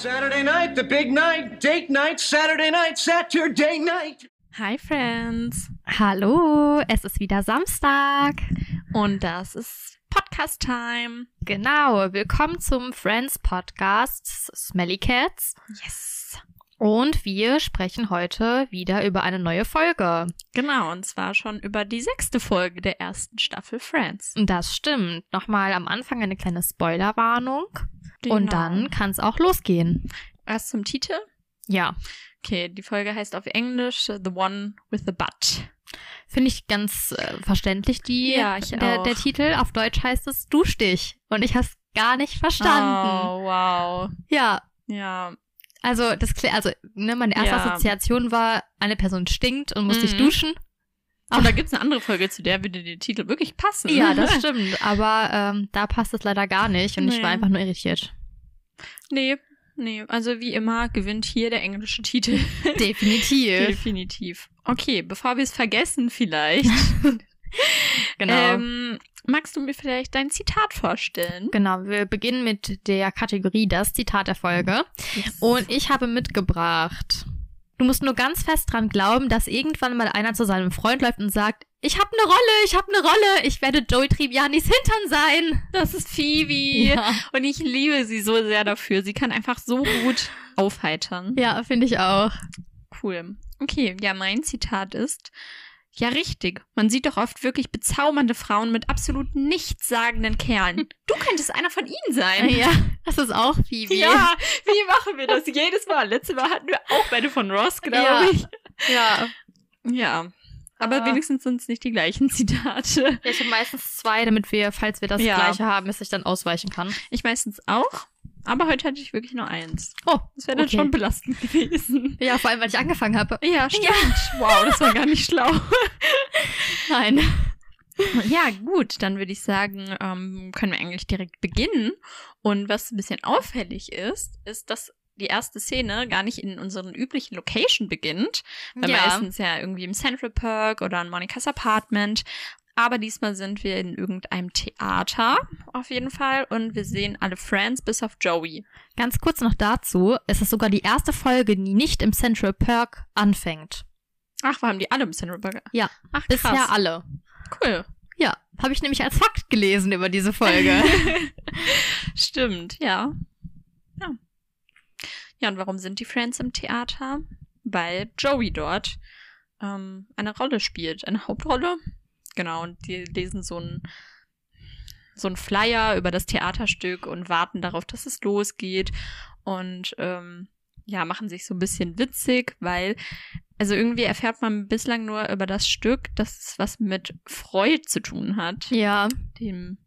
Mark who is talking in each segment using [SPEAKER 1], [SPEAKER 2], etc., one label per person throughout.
[SPEAKER 1] Saturday night, the big night, date night, Saturday night, Saturday night.
[SPEAKER 2] Hi Friends.
[SPEAKER 3] Hallo, es ist wieder Samstag.
[SPEAKER 2] Und das ist Podcast Time.
[SPEAKER 3] Genau, willkommen zum Friends Podcast Smelly Cats.
[SPEAKER 2] Yes.
[SPEAKER 3] Und wir sprechen heute wieder über eine neue Folge.
[SPEAKER 2] Genau, und zwar schon über die sechste Folge der ersten Staffel Friends.
[SPEAKER 3] Das stimmt. Nochmal am Anfang eine kleine Spoilerwarnung.
[SPEAKER 2] Genau.
[SPEAKER 3] Und dann kann es auch losgehen.
[SPEAKER 2] Erst zum Titel.
[SPEAKER 3] Ja,
[SPEAKER 2] Okay, die Folge heißt auf Englisch The One with the Butt.
[SPEAKER 3] finde ich ganz äh, verständlich, die,
[SPEAKER 2] Ja,
[SPEAKER 3] der, der Titel. Auf Deutsch heißt es Dusch dich. Und ich habe es gar nicht verstanden.
[SPEAKER 2] Oh, wow.
[SPEAKER 3] Ja,
[SPEAKER 2] Ja,
[SPEAKER 3] also das also ne, meine erste
[SPEAKER 2] Ja.
[SPEAKER 3] Assoziation war, eine Person stinkt und muss sich
[SPEAKER 2] Mhm.
[SPEAKER 3] duschen.
[SPEAKER 2] Und da gibt's eine andere Folge, zu der würde der Titel wirklich passen.
[SPEAKER 3] Ja, das stimmt. Aber ähm, da passt es leider gar nicht und ich
[SPEAKER 2] Nee.
[SPEAKER 3] war einfach nur irritiert.
[SPEAKER 2] nee, nee. Also wie immer gewinnt hier der englische Titel.
[SPEAKER 3] Definitiv.
[SPEAKER 2] Definitiv. Okay, bevor wir es vergessen vielleicht,
[SPEAKER 3] genau.
[SPEAKER 2] ähm, magst du mir vielleicht dein Zitat vorstellen?
[SPEAKER 3] genau, wir beginnen mit der Kategorie das Zitat der Folge. Und ich habe mitgebracht. Du musst nur ganz fest dran glauben, dass irgendwann mal einer zu seinem Freund läuft und sagt, ich habe eine Rolle, ich habe eine Rolle, ich werde Joey Trivianis Hintern sein.
[SPEAKER 2] das ist Phoebe.
[SPEAKER 3] Ja,
[SPEAKER 2] Und ich liebe sie so sehr dafür. Sie kann einfach so gut aufheitern.
[SPEAKER 3] ja finde ich auch.
[SPEAKER 2] Cool. Okay, ja, mein Zitat ist, ja richtig, man sieht doch oft wirklich bezaubernde Frauen mit absolut nichtssagenden Kerlen. Du könntest einer von ihnen sein.
[SPEAKER 3] Ja, das ist auch Phoebe.
[SPEAKER 2] Ja, wie machen wir das jedes Mal? Letztes Mal hatten wir auch beide von Ross, glaube
[SPEAKER 3] Ja.
[SPEAKER 2] ich.
[SPEAKER 3] ja.
[SPEAKER 2] Ja. Aber
[SPEAKER 3] Ah.
[SPEAKER 2] wenigstens sind es nicht die gleichen Zitate.
[SPEAKER 3] Ja, ich habe meistens zwei, damit wir, falls wir das
[SPEAKER 2] Ja.
[SPEAKER 3] gleiche haben, dass ich dann ausweichen kann.
[SPEAKER 2] Ich meistens auch. Aber heute hatte ich wirklich nur eins.
[SPEAKER 3] Oh,
[SPEAKER 2] Das wäre dann
[SPEAKER 3] okay.
[SPEAKER 2] schon belastend gewesen.
[SPEAKER 3] Ja, vor allem, weil ich angefangen habe.
[SPEAKER 2] Ja, stimmt. Wow, das war gar nicht schlau.
[SPEAKER 3] Nein.
[SPEAKER 2] Ja, gut, dann würde ich sagen, ähm, können wir eigentlich direkt beginnen. Und was ein bisschen auffällig ist, ist, dass die erste Szene gar nicht in unseren üblichen Location beginnt. Weil
[SPEAKER 3] Ja.
[SPEAKER 2] meistens ja irgendwie im Central Park oder in Monikas Apartment. Aber diesmal sind wir in irgendeinem Theater, auf jeden Fall. Und wir sehen alle Friends bis auf Joey.
[SPEAKER 3] Ganz kurz noch dazu, es ist sogar die erste Folge, die nicht im Central Park anfängt.
[SPEAKER 2] Ach, wir haben die alle im Central Park.
[SPEAKER 3] Ja,
[SPEAKER 2] Ach, krass.
[SPEAKER 3] bisher alle.
[SPEAKER 2] Cool.
[SPEAKER 3] Ja, habe ich nämlich als Fakt gelesen über diese Folge.
[SPEAKER 2] Stimmt, ja. Ja. Ja, und warum sind die Friends im Theater? Weil Joey dort ähm, eine Rolle spielt, eine Hauptrolle. Genau, und die lesen so ein so ein Flyer über das Theaterstück und warten darauf, dass es losgeht. Und ähm, ja, machen sich so ein bisschen witzig, weil, also irgendwie erfährt man bislang nur über das Stück, dass es was mit Freud zu tun hat
[SPEAKER 3] ja.
[SPEAKER 2] dem,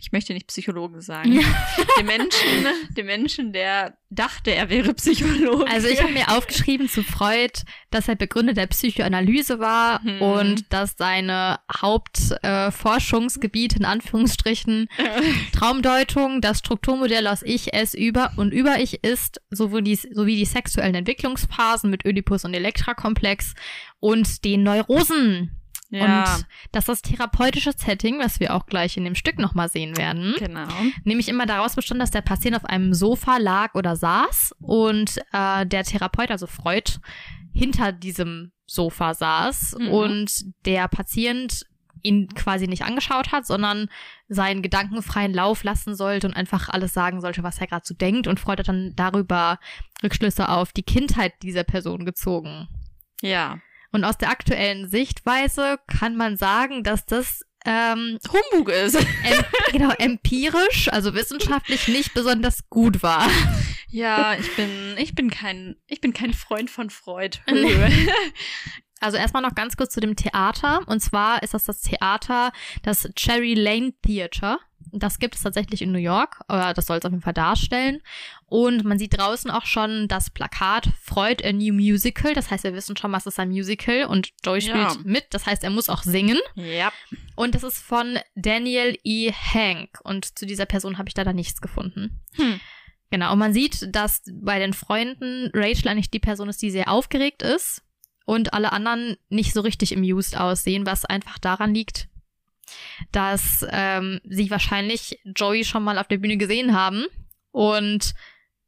[SPEAKER 2] ich möchte nicht Psychologen sagen,
[SPEAKER 3] Ja.
[SPEAKER 2] dem Menschen, dem Menschen, der dachte, er wäre Psychologe.
[SPEAKER 3] Also ich habe mir aufgeschrieben zu Freud, dass er Begründer der Psychoanalyse war
[SPEAKER 2] Mhm.
[SPEAKER 3] und dass seine Hauptforschungsgebiet äh, in Anführungsstrichen Traumdeutung, das Strukturmodell aus Ich, Es, Über und Über-Ich ist, sowohl die, sowie die sexuellen Entwicklungsphasen mit Oedipus und Elektra-Komplex und den Neurosen.
[SPEAKER 2] Ja,
[SPEAKER 3] Und dass das therapeutische Setting, was wir auch gleich in dem Stück nochmal sehen werden,
[SPEAKER 2] genau.
[SPEAKER 3] nämlich immer daraus bestand, dass der Patient auf einem Sofa lag oder saß und äh, der Therapeut, also Freud, hinter diesem Sofa saß
[SPEAKER 2] Mhm.
[SPEAKER 3] und der Patient ihn quasi nicht angeschaut hat, sondern seinen gedankenfreien Lauf lassen sollte und einfach alles sagen sollte, was er gerade so denkt. Und Freud hat dann darüber Rückschlüsse auf die Kindheit dieser Person gezogen.
[SPEAKER 2] Ja.
[SPEAKER 3] Und aus der aktuellen Sichtweise kann man sagen, dass das ähm,
[SPEAKER 2] Humbug ist.
[SPEAKER 3] em genau empirisch, also wissenschaftlich nicht besonders gut war.
[SPEAKER 2] ja, ich bin, ich bin kein, ich bin kein Freund von Freud.
[SPEAKER 3] Also erstmal noch ganz kurz zu dem Theater. Und zwar ist das das Theater, das Cherry Lane Theater. Das gibt es tatsächlich in New York, oder das soll es auf jeden Fall darstellen. Und man sieht draußen auch schon das Plakat Freud a New Musical. Das heißt, wir wissen schon, was ist ein Musical und Joey spielt
[SPEAKER 2] Ja.
[SPEAKER 3] mit. Das heißt, er muss auch singen.
[SPEAKER 2] ja.
[SPEAKER 3] Und das ist von Daniel E. Hank. Und zu dieser Person habe ich leider nichts gefunden.
[SPEAKER 2] Hm.
[SPEAKER 3] Genau, und man sieht, dass bei den Freunden Rachel eigentlich die Person ist, die sehr aufgeregt ist und alle anderen nicht so richtig amused aussehen, was einfach daran liegt, dass ähm, sie wahrscheinlich Joey schon mal auf der Bühne gesehen haben und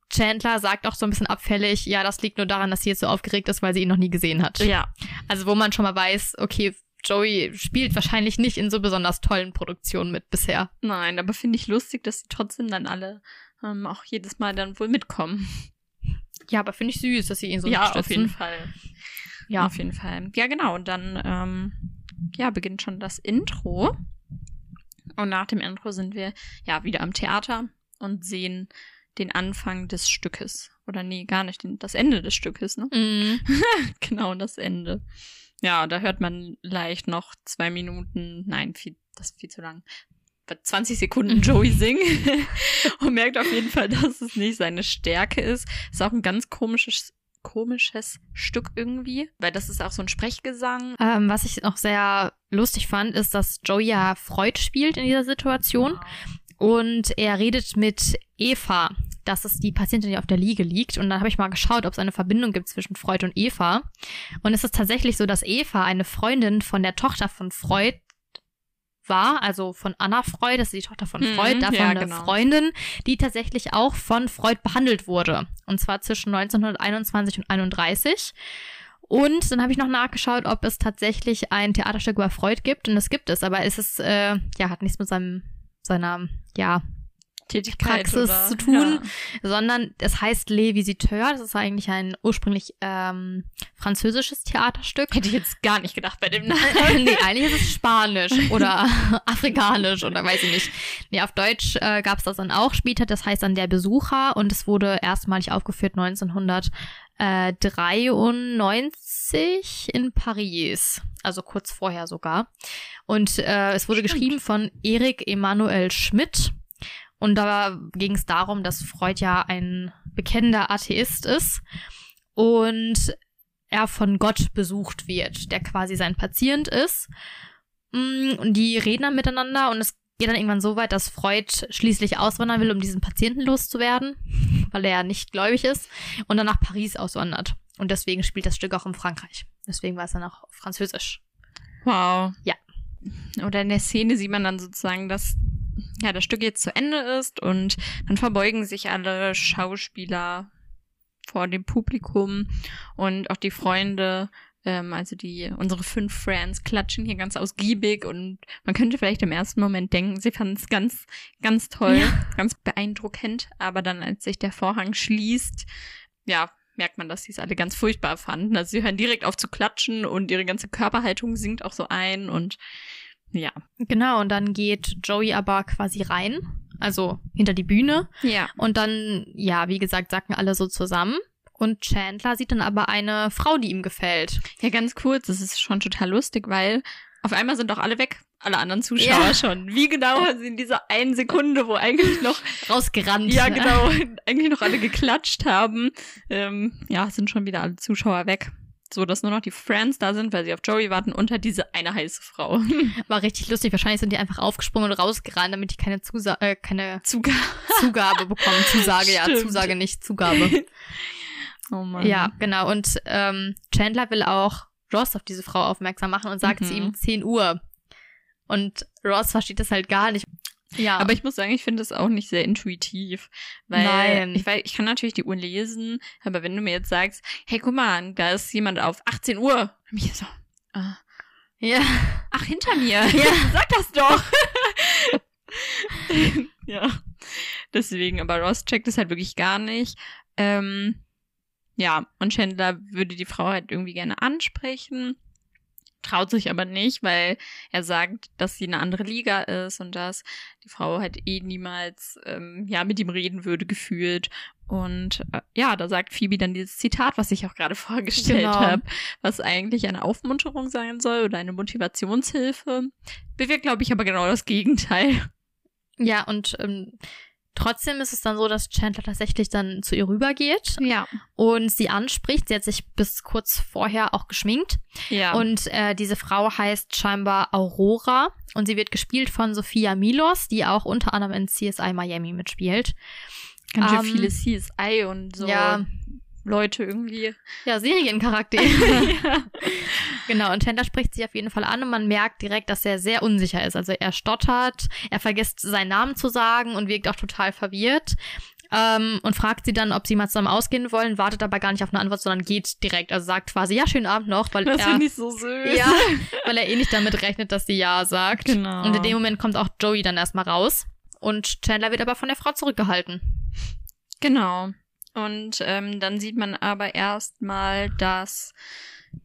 [SPEAKER 3] Chandler sagt auch so ein bisschen abfällig, ja, das liegt nur daran, dass sie jetzt so aufgeregt ist, weil sie ihn noch nie gesehen hat.
[SPEAKER 2] Ja.
[SPEAKER 3] Also wo man schon mal weiß, okay, Joey spielt wahrscheinlich nicht in so besonders tollen Produktionen mit bisher.
[SPEAKER 2] Nein, aber finde ich lustig, dass sie trotzdem dann alle ähm, auch jedes Mal dann wohl mitkommen.
[SPEAKER 3] Ja, aber finde ich süß, dass sie ihn so
[SPEAKER 2] ja,
[SPEAKER 3] unterstützen.
[SPEAKER 2] auf jeden Fall.
[SPEAKER 3] Ja.
[SPEAKER 2] Auf jeden Fall. Ja, genau. Und dann ähm, ja, beginnt schon das Intro. Und nach dem Intro sind wir ja wieder am Theater und sehen den Anfang des Stückes. Oder nee, gar nicht, den, das Ende des Stückes, ne?
[SPEAKER 3] Mhm.
[SPEAKER 2] genau, das Ende. Ja, da hört man leicht noch zwei Minuten, nein, viel, das ist viel zu lang. 20 Sekunden Joey singen und merkt auf jeden Fall, dass es nicht seine Stärke ist. Ist auch ein ganz komisches, komisches Stück irgendwie, weil das ist auch so ein Sprechgesang.
[SPEAKER 3] Ähm, was ich auch sehr lustig fand, ist, dass Joey ja Freud spielt in dieser Situation. Und er redet mit Eva. Das ist die Patientin, die auf der Liege liegt. Und dann habe ich mal geschaut, ob es eine Verbindung gibt zwischen Freud und Eva. Und es ist tatsächlich so, dass Eva eine Freundin von der Tochter von Freud war, also von Anna Freud, das ist die Tochter von
[SPEAKER 2] Mhm,
[SPEAKER 3] Freud, davon
[SPEAKER 2] ja,
[SPEAKER 3] eine
[SPEAKER 2] genau.
[SPEAKER 3] Freundin, die tatsächlich auch von Freud behandelt wurde. Und zwar zwischen 1921 und 31. Und dann habe ich noch nachgeschaut, ob es tatsächlich ein Theaterstück über Freud gibt. Und das gibt es, aber es ist, äh, ja, hat nichts mit seinem, seiner, ja,
[SPEAKER 2] Tätigkeit
[SPEAKER 3] Praxis
[SPEAKER 2] oder,
[SPEAKER 3] zu tun.
[SPEAKER 2] Ja.
[SPEAKER 3] sondern es heißt Les Visiteurs. Das ist eigentlich ein ursprünglich ähm, französisches Theaterstück.
[SPEAKER 2] Hätte ich jetzt gar nicht gedacht bei dem Namen.
[SPEAKER 3] nee, eigentlich ist es Spanisch oder Afrikanisch oder weiß ich nicht. Nee, auf Deutsch äh, gab es das dann auch später. Das heißt dann Der Besucher und es wurde erstmalig aufgeführt 1993 in Paris. Also kurz vorher sogar. Und äh, es wurde
[SPEAKER 2] Stimmt.
[SPEAKER 3] geschrieben von Erik Emanuel Schmidt. Und da ging es darum, dass Freud ja ein bekennender Atheist ist und er von Gott besucht wird, der quasi sein Patient ist. Mm, Und die reden dann miteinander und es geht dann irgendwann so weit, dass Freud schließlich auswandern will, um diesen Patienten loszuwerden, weil er ja nicht gläubig ist und dann nach Paris auswandert. Und deswegen spielt das Stück auch in Frankreich. Deswegen war es dann auch Französisch.
[SPEAKER 2] Wow.
[SPEAKER 3] Ja.
[SPEAKER 2] Oder in der Szene sieht man dann sozusagen, dass ja das Stück jetzt zu Ende ist und dann verbeugen sich alle Schauspieler vor dem Publikum und auch die Freunde, ähm, also die unsere fünf Friends klatschen hier ganz ausgiebig und man könnte vielleicht im ersten Moment denken, sie fanden es ganz, ganz toll,
[SPEAKER 3] Ja.
[SPEAKER 2] ganz beeindruckend, aber dann als sich der Vorhang schließt, ja, merkt man, dass sie es alle ganz furchtbar fanden. Also sie hören direkt auf zu klatschen und ihre ganze Körperhaltung sinkt auch so ein und ja.
[SPEAKER 3] Genau, und dann geht Joey aber quasi rein, also hinter die Bühne.
[SPEAKER 2] Ja.
[SPEAKER 3] Und dann, ja, wie gesagt, sacken alle so zusammen. Und Chandler sieht dann aber eine Frau, die ihm gefällt.
[SPEAKER 2] Ja, ganz kurz, das ist schon total lustig, weil auf einmal sind doch alle weg, alle anderen Zuschauer
[SPEAKER 3] Ja.
[SPEAKER 2] schon. Wie genau haben sie in dieser einen Sekunde, wo eigentlich noch,
[SPEAKER 3] Rausgerannt.
[SPEAKER 2] ja genau, eigentlich noch alle geklatscht haben, ähm, ja, sind schon wieder alle Zuschauer weg. So, dass nur noch die Friends da sind, weil sie auf Joey warten und halt diese eine heiße Frau.
[SPEAKER 3] War richtig lustig. Wahrscheinlich sind die einfach aufgesprungen und rausgerannt, damit die keine, Zusa äh, keine
[SPEAKER 2] Zugabe.
[SPEAKER 3] Zugabe bekommen. Zusage, ja,
[SPEAKER 2] Stimmt.
[SPEAKER 3] Zusage, nicht Zugabe.
[SPEAKER 2] Oh Mann.
[SPEAKER 3] Ja, genau. Und ähm, Chandler will auch Ross auf diese Frau aufmerksam machen und sagt
[SPEAKER 2] Mhm.
[SPEAKER 3] zu ihm 10 Uhr. Und Ross versteht das halt gar nicht. Ja,
[SPEAKER 2] Aber ich muss sagen, ich finde es auch nicht sehr intuitiv. Weil
[SPEAKER 3] Nein.
[SPEAKER 2] Ich, weiß, ich kann natürlich die Uhr lesen, aber wenn du mir jetzt sagst, hey, guck mal, da ist jemand auf 18 Uhr, dann bin ich so, ah,
[SPEAKER 3] ja.
[SPEAKER 2] ach, hinter mir.
[SPEAKER 3] Ja.
[SPEAKER 2] Sag das doch. ja. Deswegen, aber Ross checkt es halt wirklich gar nicht. Ähm, ja, und Chandler würde die Frau halt irgendwie gerne ansprechen, traut sich aber nicht, weil er sagt, dass sie eine andere Liga ist und dass die Frau halt eh niemals ähm, ja mit ihm reden würde gefühlt. Und äh, ja, da sagt Phoebe dann dieses Zitat, was ich auch gerade vorgestellt
[SPEAKER 3] Genau.
[SPEAKER 2] habe, was eigentlich eine Aufmunterung sein soll oder eine Motivationshilfe. Bewirkt, glaube ich, aber genau das Gegenteil.
[SPEAKER 3] Ja, und ähm, trotzdem ist es dann so, dass Chandler tatsächlich dann zu ihr rübergeht
[SPEAKER 2] Ja.
[SPEAKER 3] und sie anspricht. Sie hat sich bis kurz vorher auch geschminkt.
[SPEAKER 2] Ja.
[SPEAKER 3] Und äh, diese Frau heißt scheinbar Aurora und sie wird gespielt von Sophia Milos, die auch unter anderem in CSI Miami mitspielt.
[SPEAKER 2] ganz schön
[SPEAKER 3] ähm,
[SPEAKER 2] viele CSI und so
[SPEAKER 3] Ja,
[SPEAKER 2] Leute irgendwie.
[SPEAKER 3] ja, Seriencharakter.
[SPEAKER 2] ja.
[SPEAKER 3] genau, und Chandler spricht sie auf jeden Fall an und man merkt direkt, dass er sehr unsicher ist. Also er stottert, er vergisst seinen Namen zu sagen und wirkt auch total verwirrt. ähm, und fragt sie dann, ob sie mal zusammen ausgehen wollen, wartet aber gar nicht auf eine Antwort, sondern geht direkt. Also sagt quasi, ja, schönen Abend noch, weil
[SPEAKER 2] Das
[SPEAKER 3] er,
[SPEAKER 2] finde ich so süß.
[SPEAKER 3] ja, weil er eh nicht damit rechnet, dass sie ja sagt.
[SPEAKER 2] Genau.
[SPEAKER 3] Und in dem Moment kommt auch Joey dann erstmal raus. Und Chandler wird aber von der Frau zurückgehalten.
[SPEAKER 2] Genau. Und ähm, dann sieht man aber erstmal das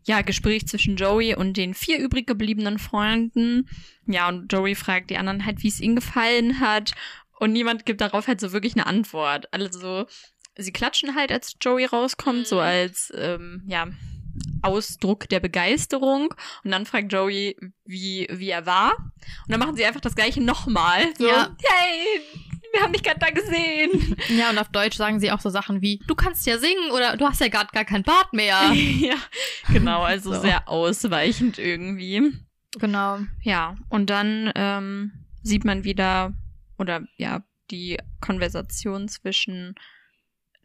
[SPEAKER 2] ja, Gespräch zwischen Joey und den vier übrig gebliebenen Freunden. Ja, und Joey fragt die anderen halt, wie es ihnen gefallen hat. Und niemand gibt darauf halt so wirklich eine Antwort. Also, sie klatschen halt, als Joey rauskommt, so
[SPEAKER 3] Mhm.
[SPEAKER 2] als, ähm, ja, Ausdruck der Begeisterung. Und dann fragt Joey, wie, wie er war. Und dann machen sie einfach das Gleiche nochmal. So,
[SPEAKER 3] Ja.
[SPEAKER 2] hey, wir haben dich gerade da gesehen.
[SPEAKER 3] Ja, und auf Deutsch sagen sie auch so Sachen wie, du kannst ja singen oder du hast ja gerade gar kein Bart mehr.
[SPEAKER 2] ja, genau, also
[SPEAKER 3] So.
[SPEAKER 2] sehr ausweichend irgendwie.
[SPEAKER 3] genau.
[SPEAKER 2] Ja, und dann ähm, sieht man wieder, oder ja, die Konversation zwischen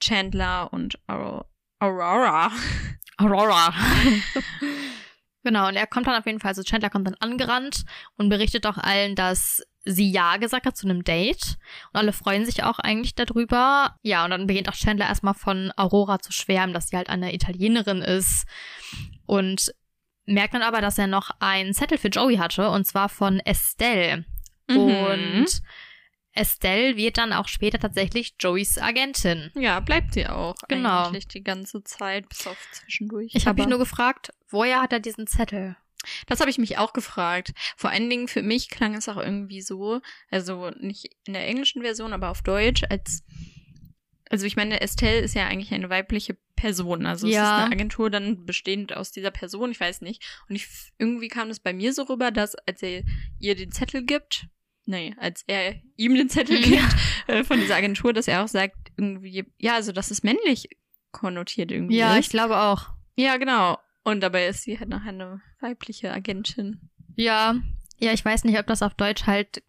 [SPEAKER 2] Chandler und Aur Aurora.
[SPEAKER 3] Aurora. genau, und er kommt dann auf jeden Fall, also Chandler kommt dann angerannt und berichtet auch allen, dass sie Ja gesagt hat zu einem Date. Und alle freuen sich auch eigentlich darüber. Ja, und dann beginnt auch Chandler erstmal von Aurora zu schwärmen, dass sie halt eine Italienerin ist. Und merkt dann aber, dass er noch einen Zettel für Joey hatte, und zwar von Estelle.
[SPEAKER 2] Mhm.
[SPEAKER 3] Und Estelle wird dann auch später tatsächlich Joeys Agentin.
[SPEAKER 2] ja, bleibt sie auch
[SPEAKER 3] Genau.
[SPEAKER 2] eigentlich die ganze Zeit, bis auf zwischendurch.
[SPEAKER 3] Ich habe mich nur gefragt, woher hat er diesen Zettel?
[SPEAKER 2] Das habe ich mich auch gefragt. Vor allen Dingen für mich klang es auch irgendwie so, also nicht in der englischen Version, aber auf Deutsch, als also ich meine, Estelle ist ja eigentlich eine weibliche Person. Also es
[SPEAKER 3] Ja.
[SPEAKER 2] ist eine Agentur dann bestehend aus dieser Person, ich weiß nicht. Und ich irgendwie kam das bei mir so rüber, dass als er ihr den Zettel gibt, nee, als er ihm den Zettel
[SPEAKER 3] Mhm.
[SPEAKER 2] gibt äh, von dieser Agentur, dass er auch sagt, irgendwie, ja, also dass es männlich konnotiert irgendwie
[SPEAKER 3] Ja,
[SPEAKER 2] ist.
[SPEAKER 3] ich glaube auch.
[SPEAKER 2] Ja, genau. Und dabei ist sie halt noch eine weibliche Agentin.
[SPEAKER 3] Ja, ja, ich weiß nicht, ob das auf Deutsch halt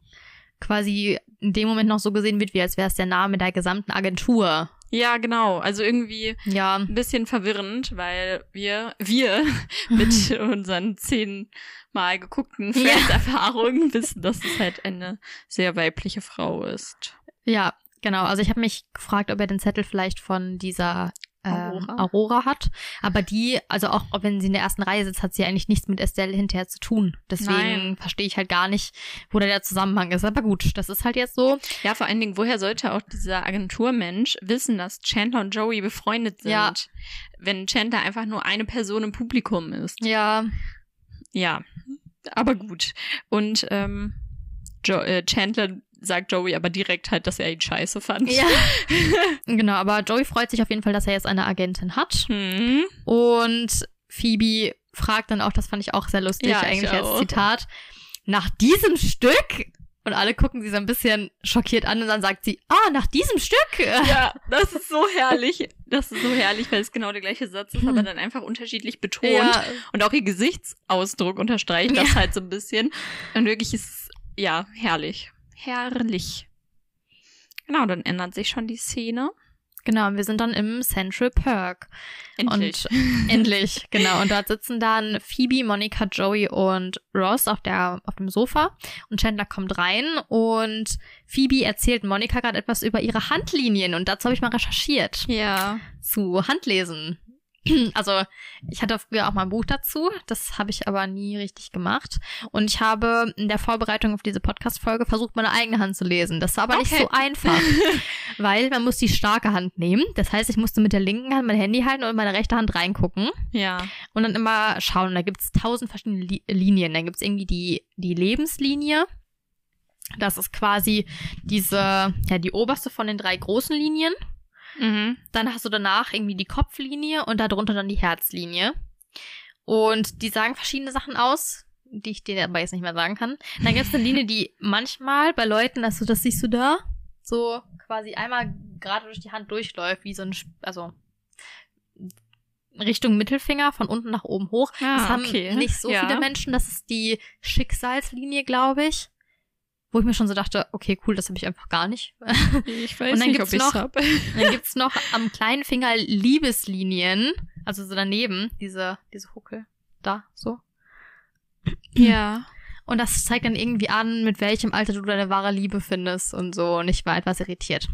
[SPEAKER 3] quasi in dem Moment noch so gesehen wird, wie als wäre es der Name der gesamten Agentur.
[SPEAKER 2] Ja, genau. Also irgendwie
[SPEAKER 3] Ja,
[SPEAKER 2] ein bisschen verwirrend, weil wir, wir mit unseren zehnmal geguckten
[SPEAKER 3] Ja.
[SPEAKER 2] Friends-Erfahrungen wissen, dass es halt eine sehr weibliche Frau ist.
[SPEAKER 3] ja, genau. Also ich habe mich gefragt, ob er den Zettel vielleicht von dieser ähm,
[SPEAKER 2] Aurora.
[SPEAKER 3] Aurora. hat. Aber die, also auch wenn sie in der ersten Reihe sitzt, hat sie eigentlich nichts mit Estelle hinterher zu tun. Deswegen verstehe ich halt gar nicht, wo da der Zusammenhang ist. Aber gut, das ist halt jetzt so.
[SPEAKER 2] Ja, vor allen Dingen, woher sollte auch dieser Agenturmensch wissen, dass Chandler und Joey befreundet sind,
[SPEAKER 3] Ja.
[SPEAKER 2] wenn Chandler einfach nur eine Person im Publikum ist?
[SPEAKER 3] Ja,
[SPEAKER 2] Ja, aber gut. Und ähm, jo äh, Chandler sagt Joey aber direkt halt, dass er ihn scheiße fand.
[SPEAKER 3] Ja. genau, aber Joey freut sich auf jeden Fall, dass er jetzt eine Agentin hat.
[SPEAKER 2] Hm.
[SPEAKER 3] Und Phoebe fragt dann auch, das fand ich auch sehr lustig,
[SPEAKER 2] Ja, ich
[SPEAKER 3] eigentlich als. Zitat, nach diesem Stück? Und alle gucken sie so ein bisschen schockiert an und dann sagt sie, ah, nach diesem Stück?
[SPEAKER 2] Ja, das ist so herrlich. Das ist so herrlich, weil es genau der gleiche Satz ist, aber dann einfach unterschiedlich betont.
[SPEAKER 3] Ja,
[SPEAKER 2] Und auch ihr Gesichtsausdruck unterstreicht das halt so ein bisschen. Und wirklich ist es, ja, herrlich. Herrlich. Genau, dann ändert sich schon die Szene.
[SPEAKER 3] genau, und wir sind dann im Central Perk.
[SPEAKER 2] Endlich.
[SPEAKER 3] Und endlich, genau. Und dort sitzen dann Phoebe, Monica, Joey und Ross auf, der, auf dem Sofa. Und Chandler kommt rein und Phoebe erzählt Monica gerade etwas über ihre Handlinien. Und dazu habe ich mal recherchiert.
[SPEAKER 2] ja.
[SPEAKER 3] zu Handlesen. Also ich hatte früher auch mal ein Buch dazu, das habe ich aber nie richtig gemacht. Und ich habe in der Vorbereitung auf diese Podcast-Folge versucht, meine eigene Hand zu lesen. Das war aber nicht
[SPEAKER 2] Okay.
[SPEAKER 3] so einfach, weil man muss die starke Hand nehmen. Das heißt, ich musste mit der linken Hand mein Handy halten und in meine rechte Hand reingucken
[SPEAKER 2] Ja.
[SPEAKER 3] und dann immer schauen. Da gibt's tausend verschiedene Li Linien. Dann gibt's irgendwie die, die Lebenslinie. Das ist quasi diese, ja, die oberste von den drei großen Linien.
[SPEAKER 2] Mhm.
[SPEAKER 3] Dann hast du danach irgendwie die Kopflinie und darunter dann die Herzlinie. Und die sagen verschiedene Sachen aus, die ich dir aber jetzt nicht mehr sagen kann. Dann gibt es eine Linie, die manchmal bei Leuten, also das siehst du da, so quasi einmal gerade durch die Hand durchläuft, wie so ein, also Richtung Mittelfinger von unten nach oben hoch.
[SPEAKER 2] Ah,
[SPEAKER 3] das haben
[SPEAKER 2] okay.
[SPEAKER 3] nicht so
[SPEAKER 2] Ja.
[SPEAKER 3] viele Menschen. Das ist die Schicksalslinie, glaube ich. Wo ich mir schon so dachte, okay, cool, das habe ich einfach gar nicht.
[SPEAKER 2] Ich weiß
[SPEAKER 3] Und dann
[SPEAKER 2] nicht,
[SPEAKER 3] gibt's
[SPEAKER 2] ob
[SPEAKER 3] noch-
[SPEAKER 2] hab.
[SPEAKER 3] Dann gibt's noch am kleinen Finger Liebeslinien, also so daneben, diese, diese Huckel. Da, so.
[SPEAKER 2] Ja.
[SPEAKER 3] Und das zeigt dann irgendwie an, mit welchem Alter du deine wahre Liebe findest und so. Und ich war etwas irritiert.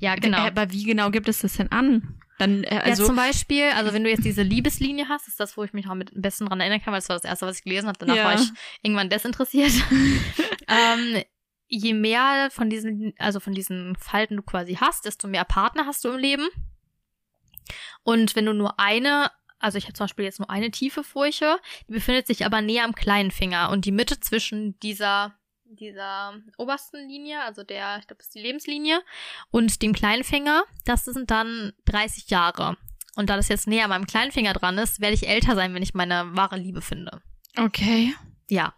[SPEAKER 3] Ja, genau.
[SPEAKER 2] Äh, Aber wie genau gibt es das denn an? Dann, äh,
[SPEAKER 3] ja,
[SPEAKER 2] also,
[SPEAKER 3] zum Beispiel, also wenn du jetzt diese Liebeslinie hast, ist das, wo ich mich noch mit am besten dran erinnern kann, weil das war das erste, was ich gelesen habe. Danach
[SPEAKER 2] Ja.
[SPEAKER 3] war ich irgendwann desinteressiert. ähm, je mehr von diesen, also von diesen Falten du quasi hast, desto mehr Partner hast du im Leben. Und wenn du nur eine, also ich habe zum Beispiel jetzt nur eine tiefe Furche, die befindet sich aber näher am kleinen Finger und die Mitte zwischen dieser dieser obersten Linie, also der, ich glaube, das ist die Lebenslinie, und dem kleinen Finger, das sind dann 30 Jahre. Und da das jetzt näher an meinem kleinen Finger dran ist, werde ich älter sein, wenn ich meine wahre Liebe finde.
[SPEAKER 2] okay.
[SPEAKER 3] Ja.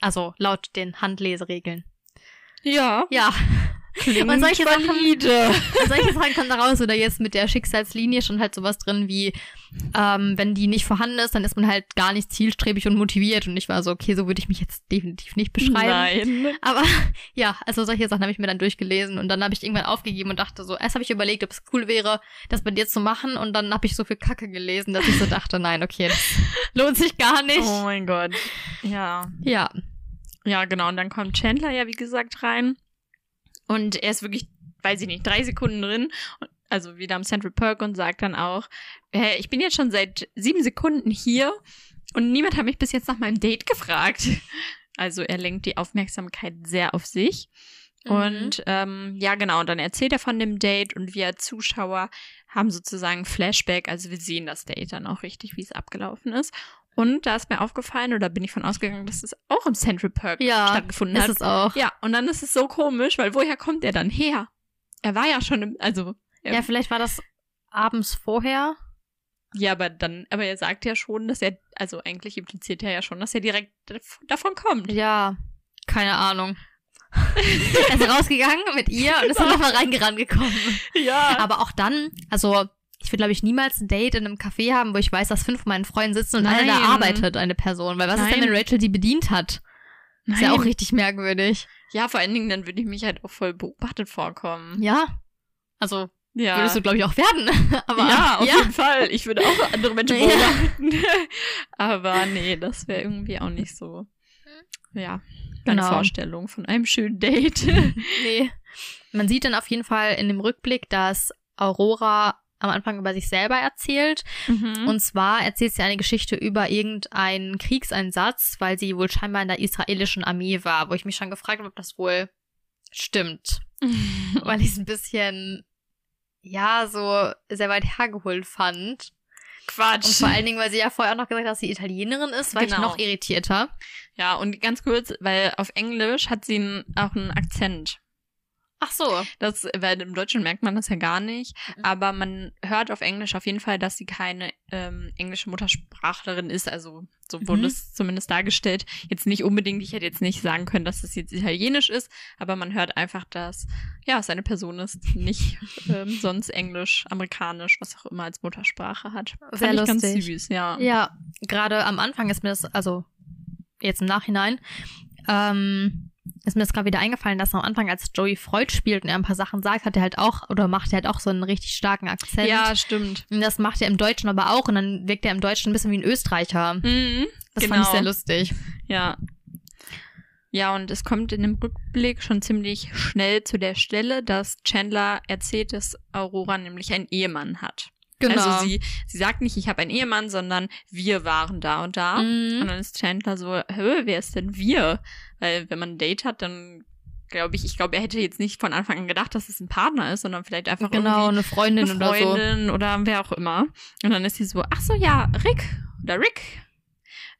[SPEAKER 3] Also laut den Handleseregeln.
[SPEAKER 2] Ja.
[SPEAKER 3] Ja.
[SPEAKER 2] Klingt
[SPEAKER 3] Und solche Sachen-
[SPEAKER 2] valide.
[SPEAKER 3] Und solche Sachen kommen da raus. Oder jetzt mit der Schicksalslinie schon halt sowas drin wie, ähm, wenn die nicht vorhanden ist, dann ist man halt gar nicht zielstrebig und motiviert. Und ich war so, okay, so würde ich mich jetzt definitiv nicht beschreiben.
[SPEAKER 2] Nein.
[SPEAKER 3] Aber ja, also solche Sachen habe ich mir dann durchgelesen und dann habe ich irgendwann aufgegeben und dachte so, erst habe ich überlegt, ob es cool wäre, das bei dir zu machen und dann habe ich so viel Kacke gelesen, dass ich so dachte, nein, okay, das lohnt sich gar nicht.
[SPEAKER 2] Oh mein Gott. Ja.
[SPEAKER 3] Ja,
[SPEAKER 2] Ja, genau. Und dann kommt Chandler ja, wie gesagt, rein. Und er ist wirklich, weiß ich nicht, drei Sekunden drin. Also wieder am Central Park und sagt dann auch, äh, ich bin jetzt schon seit sieben Sekunden hier und niemand hat mich bis jetzt nach meinem Date gefragt. Also er lenkt die Aufmerksamkeit sehr auf sich.
[SPEAKER 3] Mhm.
[SPEAKER 2] Und ähm, ja, genau, und dann erzählt er von dem Date und wir Zuschauer haben sozusagen Flashback, also wir sehen das Date dann auch richtig, wie es abgelaufen ist. Und da ist mir aufgefallen, oder bin ich von ausgegangen, dass es auch im Central Park
[SPEAKER 3] ja,
[SPEAKER 2] stattgefunden
[SPEAKER 3] ist
[SPEAKER 2] hat.
[SPEAKER 3] es auch.
[SPEAKER 2] Ja, und dann ist es so komisch, weil woher kommt er dann her? Er war ja schon im, also,
[SPEAKER 3] Ja,
[SPEAKER 2] ja,
[SPEAKER 3] vielleicht war das abends vorher.
[SPEAKER 2] ja, aber dann, aber er sagt ja schon, dass er, also eigentlich impliziert er ja schon, dass er direkt dav- davon kommt.
[SPEAKER 3] Ja, keine Ahnung. er ist rausgegangen mit ihr und ist dann nochmal reingerannt gekommen.
[SPEAKER 2] Ja.
[SPEAKER 3] Aber auch dann, also ich würde, glaube ich, niemals ein Date in einem Café haben, wo ich weiß, dass fünf von meinen Freunden sitzen und eine da
[SPEAKER 2] Nein.
[SPEAKER 3] arbeitet, eine Person. Weil was ist denn, wenn
[SPEAKER 2] Nein.
[SPEAKER 3] Rachel die bedient hat? Ist ja auch richtig merkwürdig.
[SPEAKER 2] Ja, vor allen Dingen, dann würde ich mich halt auch voll beobachtet vorkommen.
[SPEAKER 3] Ja. Also
[SPEAKER 2] Ja.
[SPEAKER 3] würdest du, glaube ich, auch werden. Aber
[SPEAKER 2] ja, auf
[SPEAKER 3] ja.
[SPEAKER 2] jeden Fall. Ich würde auch andere Menschen
[SPEAKER 3] Ja.
[SPEAKER 2] beobachten. Aber nee, das wäre irgendwie auch nicht so. Ja, meine
[SPEAKER 3] Genau.
[SPEAKER 2] Vorstellung von einem schönen Date.
[SPEAKER 3] Nee. Man sieht dann auf jeden Fall in dem Rückblick, dass Aurora am Anfang über sich selber erzählt.
[SPEAKER 2] Mhm.
[SPEAKER 3] Und zwar erzählt sie eine Geschichte über irgendeinen Kriegseinsatz, weil sie wohl scheinbar in der israelischen Armee war, wo ich mich schon gefragt habe, ob das wohl stimmt. Weil ich es ein bisschen, ja, so sehr weit hergeholt fand.
[SPEAKER 2] Quatsch.
[SPEAKER 3] Und vor allen Dingen, weil sie ja vorher auch noch gesagt hat, dass sie Italienerin ist, war ich
[SPEAKER 2] Genau.
[SPEAKER 3] noch irritierter.
[SPEAKER 2] Ja, und ganz kurz, weil auf Englisch hat sie auch einen Akzent.
[SPEAKER 3] Ach so.
[SPEAKER 2] Das, weil im Deutschen merkt man das ja gar nicht.
[SPEAKER 3] Mhm.
[SPEAKER 2] Aber man hört auf Englisch auf jeden Fall, dass sie keine ähm, englische Muttersprachlerin ist. Also so wurde
[SPEAKER 3] Mhm.
[SPEAKER 2] es zumindest dargestellt. Jetzt nicht unbedingt, ich hätte jetzt nicht sagen können, dass es jetzt Italienisch ist, aber man hört einfach, dass ja, es eine Person ist, die nicht ähm, sonst Englisch, Amerikanisch, was auch immer als Muttersprache hat.
[SPEAKER 3] Sehr
[SPEAKER 2] Fand ich ganz
[SPEAKER 3] lustig.
[SPEAKER 2] süß, ja.
[SPEAKER 3] Ja, gerade am Anfang ist mir das, also jetzt im Nachhinein, ähm, ist mir das gerade wieder eingefallen, dass am Anfang, als Joey Freud spielt und er ein paar Sachen sagt, hat er halt auch, oder macht er halt auch so einen richtig starken Akzent.
[SPEAKER 2] Ja, stimmt.
[SPEAKER 3] Und das macht er im Deutschen aber auch und dann wirkt er im Deutschen ein bisschen wie ein Österreicher.
[SPEAKER 2] Mhm,
[SPEAKER 3] Das
[SPEAKER 2] genau.
[SPEAKER 3] fand ich sehr lustig.
[SPEAKER 2] Ja. Ja, und es kommt in dem Rückblick schon ziemlich schnell zu der Stelle, dass Chandler erzählt, dass Aurora nämlich einen Ehemann hat.
[SPEAKER 3] Genau.
[SPEAKER 2] Also sie, sie sagt nicht, ich habe einen Ehemann, sondern wir waren da und da.
[SPEAKER 3] Mhm.
[SPEAKER 2] Und dann ist Chandler so, hä, wer ist denn wir? Weil wenn man ein Date hat, dann glaube ich, ich glaube, er hätte jetzt nicht von Anfang an gedacht, dass es ein Partner ist, sondern vielleicht einfach
[SPEAKER 3] Genau, eine Freundin
[SPEAKER 2] eine Freundin oder, wer auch immer. Und dann ist sie so, ach so, ja, Rick oder Rick,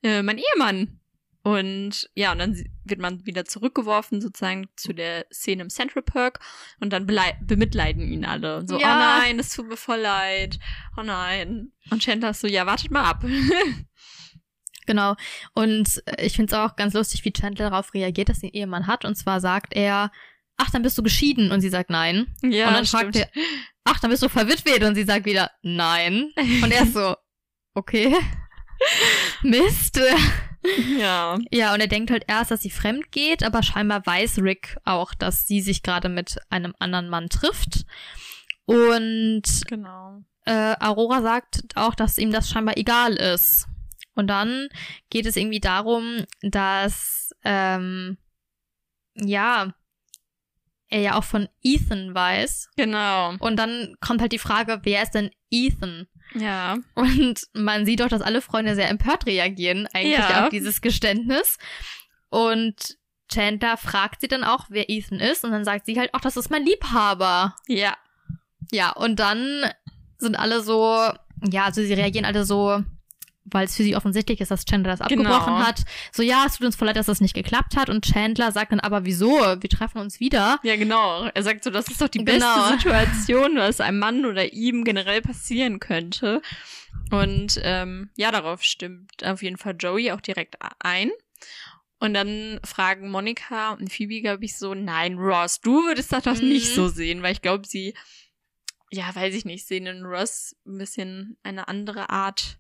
[SPEAKER 2] äh, mein Ehemann. Und ja, und dann sie- wird man wieder zurückgeworfen sozusagen zu der Szene im Central Park und dann bemitleiden ihn alle. So,
[SPEAKER 3] Ja.
[SPEAKER 2] oh nein, es tut mir voll leid. Oh nein. Und Chandler ist so, ja, wartet mal ab.
[SPEAKER 3] Genau. Und äh, ich finde es auch ganz lustig, wie Chandler darauf reagiert, dass sie einen Ehemann hat. Und zwar sagt er, ach, dann bist du geschieden. Und sie sagt nein.
[SPEAKER 2] ja,
[SPEAKER 3] und dann fragt er, ach, dann bist du verwitwet. Und sie sagt wieder, nein. Und er ist so, okay. Mist.
[SPEAKER 2] Ja.
[SPEAKER 3] Ja, und er denkt halt erst, dass sie fremd geht, aber scheinbar weiß Rick auch, dass sie sich gerade mit einem anderen Mann trifft. Und
[SPEAKER 2] Genau.
[SPEAKER 3] äh, Aurora sagt auch, dass ihm das scheinbar egal ist. Und dann geht es irgendwie darum, dass ähm, ja, er ja auch von Ethan weiß.
[SPEAKER 2] Genau.
[SPEAKER 3] Und dann kommt halt die Frage, wer ist denn Ethan?
[SPEAKER 2] Ja.
[SPEAKER 3] Und man sieht auch, dass alle Freunde sehr empört reagieren, eigentlich
[SPEAKER 2] Ja.
[SPEAKER 3] auf dieses Geständnis. Und Chandler fragt sie dann auch, wer Ethan ist. Und dann sagt sie halt, ach, das ist mein Liebhaber.
[SPEAKER 2] Ja.
[SPEAKER 3] Ja, und dann sind alle so, ja, also sie reagieren alle so, weil es für sie offensichtlich ist, dass Chandler das
[SPEAKER 2] Genau.
[SPEAKER 3] abgebrochen hat. So, ja, es tut uns voll leid, dass das nicht geklappt hat. Und Chandler sagt dann aber, wieso? Wir treffen uns wieder.
[SPEAKER 2] Ja, genau. Er sagt so, das ist doch die
[SPEAKER 3] Genau.
[SPEAKER 2] beste Situation, was einem Mann oder ihm generell passieren könnte. Und ähm, ja, darauf stimmt auf jeden Fall Joey auch direkt ein. Und dann fragen Monika und Phoebe, glaube ich, so, nein, Ross, du würdest das doch
[SPEAKER 3] Mhm.
[SPEAKER 2] nicht so sehen, weil ich glaube, sie, ja, weiß ich nicht, sehen in Ross ein bisschen eine andere Art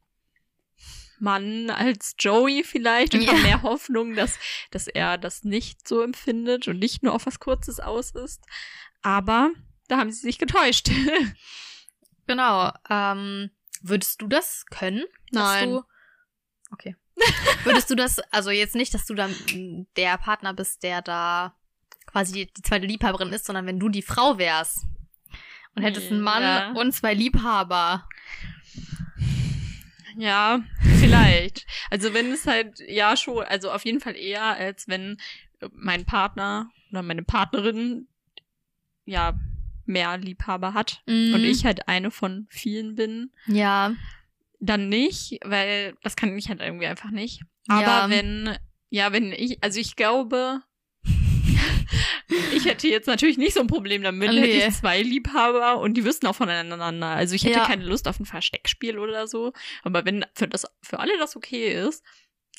[SPEAKER 2] Mann als Joey vielleicht und
[SPEAKER 3] Ja.
[SPEAKER 2] haben mehr Hoffnung, dass, dass er das nicht so empfindet und nicht nur auf was Kurzes aus ist. Aber da haben sie sich getäuscht.
[SPEAKER 3] Genau. Ähm, würdest du das können?
[SPEAKER 2] Nein.
[SPEAKER 3] Du, okay. würdest du das, also jetzt nicht, dass du dann der Partner bist, der da quasi die, die zweite Liebhaberin ist, sondern wenn du die Frau wärst und hättest einen Mann
[SPEAKER 2] Ja.
[SPEAKER 3] und zwei Liebhaber.
[SPEAKER 2] Ja, vielleicht. Also wenn es halt, ja schon, also auf jeden Fall eher, als wenn mein Partner oder meine Partnerin ja mehr Liebhaber hat
[SPEAKER 3] Mhm.
[SPEAKER 2] und ich halt eine von vielen bin,
[SPEAKER 3] Ja.
[SPEAKER 2] dann nicht, weil das kann ich halt irgendwie einfach nicht. Aber
[SPEAKER 3] Ja.
[SPEAKER 2] wenn, ja, wenn ich, also ich glaube, ich hätte jetzt natürlich nicht so ein Problem damit,
[SPEAKER 3] Nee.
[SPEAKER 2] hätte ich zwei Liebhaber und die wüssten auch voneinander. Also ich hätte
[SPEAKER 3] Ja.
[SPEAKER 2] keine Lust auf ein Versteckspiel oder so. Aber wenn für das, für alle das okay ist,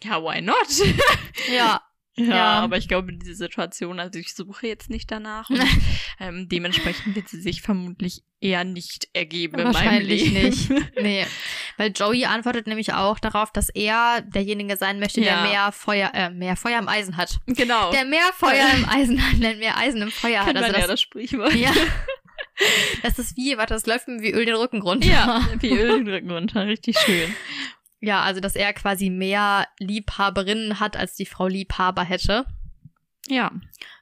[SPEAKER 2] ja, why not?
[SPEAKER 3] Ja.
[SPEAKER 2] Ja,
[SPEAKER 3] Ja.
[SPEAKER 2] aber ich glaube, diese Situation, also ich suche jetzt nicht danach. Und, ähm, dementsprechend wird sie sich vermutlich eher nicht ergeben
[SPEAKER 3] Wahrscheinlich nicht. Nee. Weil Joey antwortet nämlich auch darauf, dass er derjenige sein möchte,
[SPEAKER 2] Ja.
[SPEAKER 3] der mehr Feuer, äh, mehr Feuer im Eisen hat.
[SPEAKER 2] Genau.
[SPEAKER 3] Der mehr Feuer im Eisen hat, der mehr Eisen im Feuer hat.
[SPEAKER 2] Kennt
[SPEAKER 3] Also
[SPEAKER 2] man ja
[SPEAKER 3] das,
[SPEAKER 2] das Sprichwort.
[SPEAKER 3] ja. Das ist wie, warte, das läuft mir wie Öl den Rücken runter.
[SPEAKER 2] Ja, wie Öl den Rücken runter. Richtig schön.
[SPEAKER 3] Ja, also dass er quasi mehr Liebhaberinnen hat, als die Frau Liebhaber hätte.
[SPEAKER 2] Ja,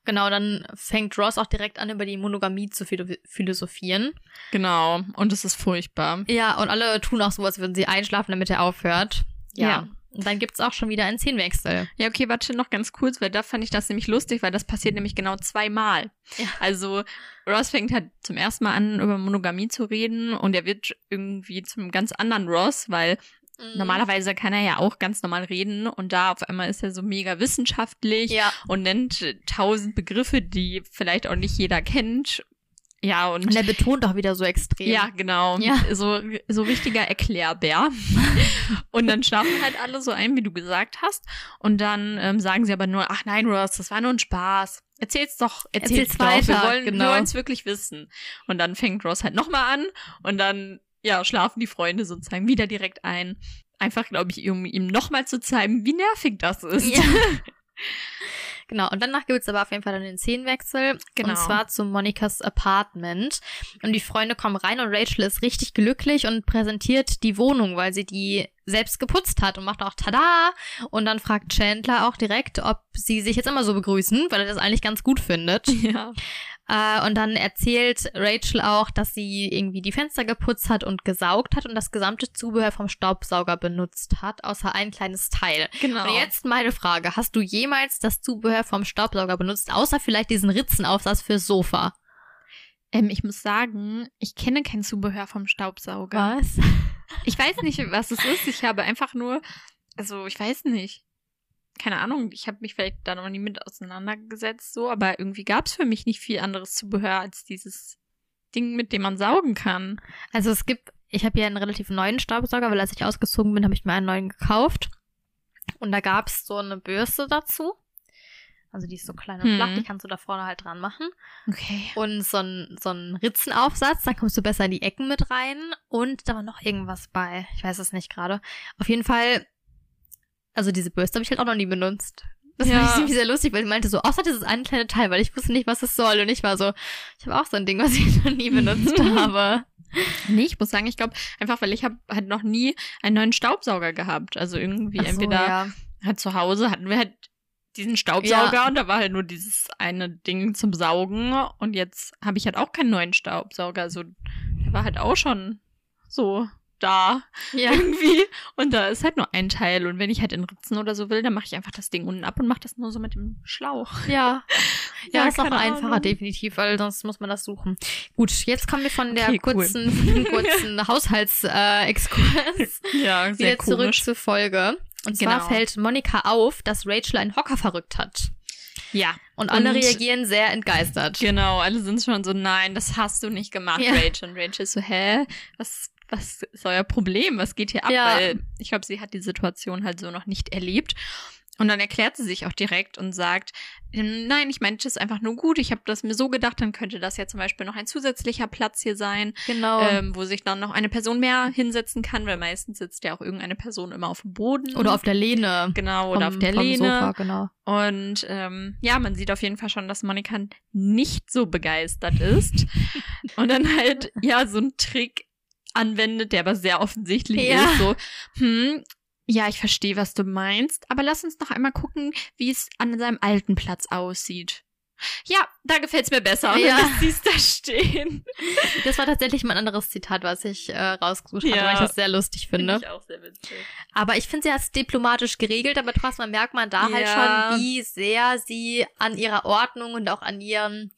[SPEAKER 3] Genau, dann fängt Ross auch direkt an, über die Monogamie zu philo- philosophieren.
[SPEAKER 2] genau. Und es ist furchtbar.
[SPEAKER 3] Ja, und alle tun auch so, als würden sie einschlafen, damit er aufhört. Ja.
[SPEAKER 2] Ja.
[SPEAKER 3] Und dann gibt's auch schon wieder einen Szenenwechsel.
[SPEAKER 2] Ja, okay, warte noch ganz kurz, weil da fand ich das nämlich lustig, weil das passiert nämlich genau zweimal.
[SPEAKER 3] Ja.
[SPEAKER 2] Also Ross fängt halt zum ersten Mal an, über Monogamie zu reden und er wird irgendwie zum ganz anderen Ross, weil
[SPEAKER 3] Mhm.
[SPEAKER 2] normalerweise kann er ja auch ganz normal reden und da auf einmal ist er so mega wissenschaftlich
[SPEAKER 3] Ja.
[SPEAKER 2] und nennt tausend Begriffe, die vielleicht auch nicht jeder kennt. Ja, und
[SPEAKER 3] Und er betont auch wieder so extrem.
[SPEAKER 2] Ja, genau.
[SPEAKER 3] Ja.
[SPEAKER 2] So, so richtiger Erklärbär. und dann schlafen halt alle so ein, wie du gesagt hast. Und dann ähm, sagen sie aber nur, ach nein, Ross, das war nur ein Spaß. Erzähl's doch, erzähl's,
[SPEAKER 3] Erzähl's
[SPEAKER 2] doch. Wir
[SPEAKER 3] weiter,
[SPEAKER 2] wollen
[SPEAKER 3] genau.
[SPEAKER 2] wir wollen's wirklich wissen. Und dann fängt Ross halt nochmal an und dann, ja, schlafen die Freunde sozusagen wieder direkt ein. Einfach, glaube ich, um ihm nochmal zu zeigen, wie nervig das ist.
[SPEAKER 3] Ja. Genau, und danach gibt's aber auf jeden Fall dann den Szenenwechsel.
[SPEAKER 2] Genau.
[SPEAKER 3] Und zwar zu Monikas Apartment. Und die Freunde kommen rein und Rachel ist richtig glücklich und präsentiert die Wohnung, weil sie die selbst geputzt hat und macht auch Tada! Und dann fragt Chandler auch direkt, ob sie sich jetzt immer so begrüßen, weil er das eigentlich ganz gut findet.
[SPEAKER 2] ja.
[SPEAKER 3] Äh, und dann erzählt Rachel auch, dass sie irgendwie die Fenster geputzt hat und gesaugt hat und das gesamte Zubehör vom Staubsauger benutzt hat, außer ein kleines Teil.
[SPEAKER 2] Genau.
[SPEAKER 3] Und jetzt meine Frage. Hast du jemals das Zubehör vom Staubsauger benutzt, außer vielleicht diesen Ritzenaufsatz fürs Sofa?
[SPEAKER 2] Ähm, ich muss sagen, ich kenne kein Zubehör vom Staubsauger.
[SPEAKER 3] Was?
[SPEAKER 2] Ich weiß nicht, was es ist. Ich habe einfach nur, also ich weiß nicht. Keine Ahnung, ich habe mich vielleicht da noch nie mit auseinandergesetzt, so, aber irgendwie gab es für mich nicht viel anderes Zubehör als dieses Ding, mit dem man saugen kann.
[SPEAKER 3] Also es gibt, ich habe ja einen relativ neuen Staubsauger, weil als ich ausgezogen bin, habe ich mir einen neuen gekauft. Und da gab's so eine Bürste dazu. Also die ist so klein und
[SPEAKER 2] Hm.
[SPEAKER 3] flach, die kannst du da vorne halt dran machen.
[SPEAKER 2] Okay.
[SPEAKER 3] Und so ein, so ein Ritzenaufsatz, dann kommst du besser in die Ecken mit rein. Und da war noch irgendwas bei. Ich weiß es nicht gerade. Auf jeden Fall, also diese Bürste habe ich halt auch noch nie benutzt. Das
[SPEAKER 2] Ja.
[SPEAKER 3] fand ich irgendwie sehr lustig, weil sie meinte so, außer dieses eine kleine Teil, weil ich wusste nicht, was es soll. Und ich war so, ich habe auch so ein Ding, was ich noch nie benutzt habe.
[SPEAKER 2] Nee, ich muss sagen, ich glaube, einfach weil ich habe halt noch nie einen neuen Staubsauger gehabt. Also irgendwie
[SPEAKER 3] so,
[SPEAKER 2] entweder
[SPEAKER 3] ja.
[SPEAKER 2] halt zu Hause hatten wir halt diesen Staubsauger und da war halt nur dieses eine Ding zum Saugen und jetzt habe ich halt auch keinen neuen Staubsauger. Also der war halt auch schon so da
[SPEAKER 3] Ja.
[SPEAKER 2] irgendwie und da ist halt nur ein Teil und wenn ich halt in Ritzen oder so will, dann mache ich einfach das Ding unten ab und mache das nur so mit dem Schlauch.
[SPEAKER 3] Ja. Ja,
[SPEAKER 2] Ja,
[SPEAKER 3] ist auch einfacher,
[SPEAKER 2] Ahnung.
[SPEAKER 3] definitiv, weil sonst muss man das suchen. Gut, jetzt kommen wir von der
[SPEAKER 2] Okay, cool.
[SPEAKER 3] kurzen, dem kurzen Haushaltsexkurs äh,
[SPEAKER 2] Ja, sehr
[SPEAKER 3] wieder zurück
[SPEAKER 2] komisch.
[SPEAKER 3] zur Folge. Und zwar
[SPEAKER 2] Genau.
[SPEAKER 3] fällt Monika auf, dass Rachel einen Hocker verrückt hat.
[SPEAKER 2] Ja,
[SPEAKER 3] Und alle
[SPEAKER 2] Und-
[SPEAKER 3] reagieren sehr entgeistert.
[SPEAKER 2] genau. Alle sind schon so, nein, das hast du nicht gemacht,
[SPEAKER 3] Ja.
[SPEAKER 2] Rachel. Und Rachel ist so, hä? Was, was ist euer Problem? Was geht hier ab?
[SPEAKER 3] Ja.
[SPEAKER 2] Weil ich glaube, sie hat die Situation halt so noch nicht erlebt. Und dann erklärt sie sich auch direkt und sagt, ähm, nein, ich meinte es einfach nur gut. Ich habe das mir so gedacht, dann könnte das ja zum Beispiel noch ein zusätzlicher Platz hier sein,
[SPEAKER 3] Genau.
[SPEAKER 2] ähm, wo sich dann noch eine Person mehr hinsetzen kann, weil meistens sitzt ja auch irgendeine Person immer auf dem Boden.
[SPEAKER 3] Oder auf der Lehne.
[SPEAKER 2] Genau, oder
[SPEAKER 3] vom-
[SPEAKER 2] auf der Lehne.
[SPEAKER 3] Sofa, genau.
[SPEAKER 2] Und ähm, ja, man sieht auf jeden Fall schon, dass Monika nicht so begeistert ist. und dann halt, ja, so einen Trick anwendet, der aber sehr offensichtlich
[SPEAKER 3] Ja.
[SPEAKER 2] ist. So, hm, ja, ich verstehe, was du meinst, aber lass uns noch einmal gucken, wie es an seinem alten Platz aussieht. Ja, da gefällt's mir besser.
[SPEAKER 3] Ja.
[SPEAKER 2] dann sie's da stehen.
[SPEAKER 3] Das war tatsächlich mein anderes Zitat, was ich äh, rausgesucht
[SPEAKER 2] Ja.
[SPEAKER 3] weil ich das sehr lustig finde.
[SPEAKER 2] ich auch sehr witzig.
[SPEAKER 3] Aber ich finde, sie hat es diplomatisch geregelt, aber trotzdem merkt man da halt
[SPEAKER 2] Ja.
[SPEAKER 3] schon, wie sehr sie an ihrer Ordnung und auch an ihren,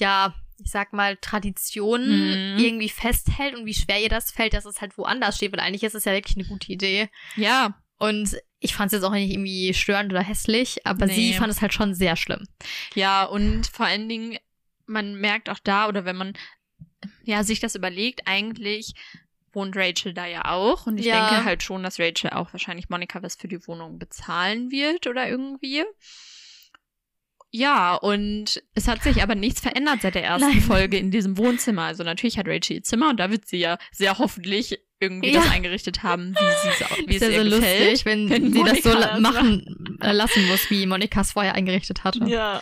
[SPEAKER 3] ja, ich sag mal, Traditionen
[SPEAKER 2] Mhm.
[SPEAKER 3] irgendwie festhält und wie schwer ihr das fällt, dass es halt woanders steht, weil eigentlich ist es ja wirklich eine gute Idee.
[SPEAKER 2] Ja,
[SPEAKER 3] Und ich fand es jetzt auch nicht irgendwie störend oder hässlich, aber
[SPEAKER 2] Nee.
[SPEAKER 3] sie fand es halt schon sehr schlimm.
[SPEAKER 2] Ja, und vor allen Dingen, man merkt auch da, oder wenn man ja sich das überlegt, eigentlich wohnt Rachel da ja auch. Und ich
[SPEAKER 3] Ja.
[SPEAKER 2] denke halt schon, dass Rachel auch wahrscheinlich Monika was für die Wohnung bezahlen wird oder irgendwie. Ja, und es hat sich aber nichts verändert seit der ersten
[SPEAKER 3] Nein.
[SPEAKER 2] Folge in diesem Wohnzimmer. Also natürlich hat Rachel ihr Zimmer und da wird sie ja sehr hoffentlich irgendwie
[SPEAKER 3] Ja.
[SPEAKER 2] das eingerichtet haben, wie, sie's, wie
[SPEAKER 3] ist
[SPEAKER 2] es
[SPEAKER 3] ja
[SPEAKER 2] ihr
[SPEAKER 3] so
[SPEAKER 2] gefällt.
[SPEAKER 3] lustig, wenn,
[SPEAKER 2] wenn
[SPEAKER 3] sie das so la- machen äh, lassen muss, wie Monika es vorher eingerichtet hatte.
[SPEAKER 2] Ja.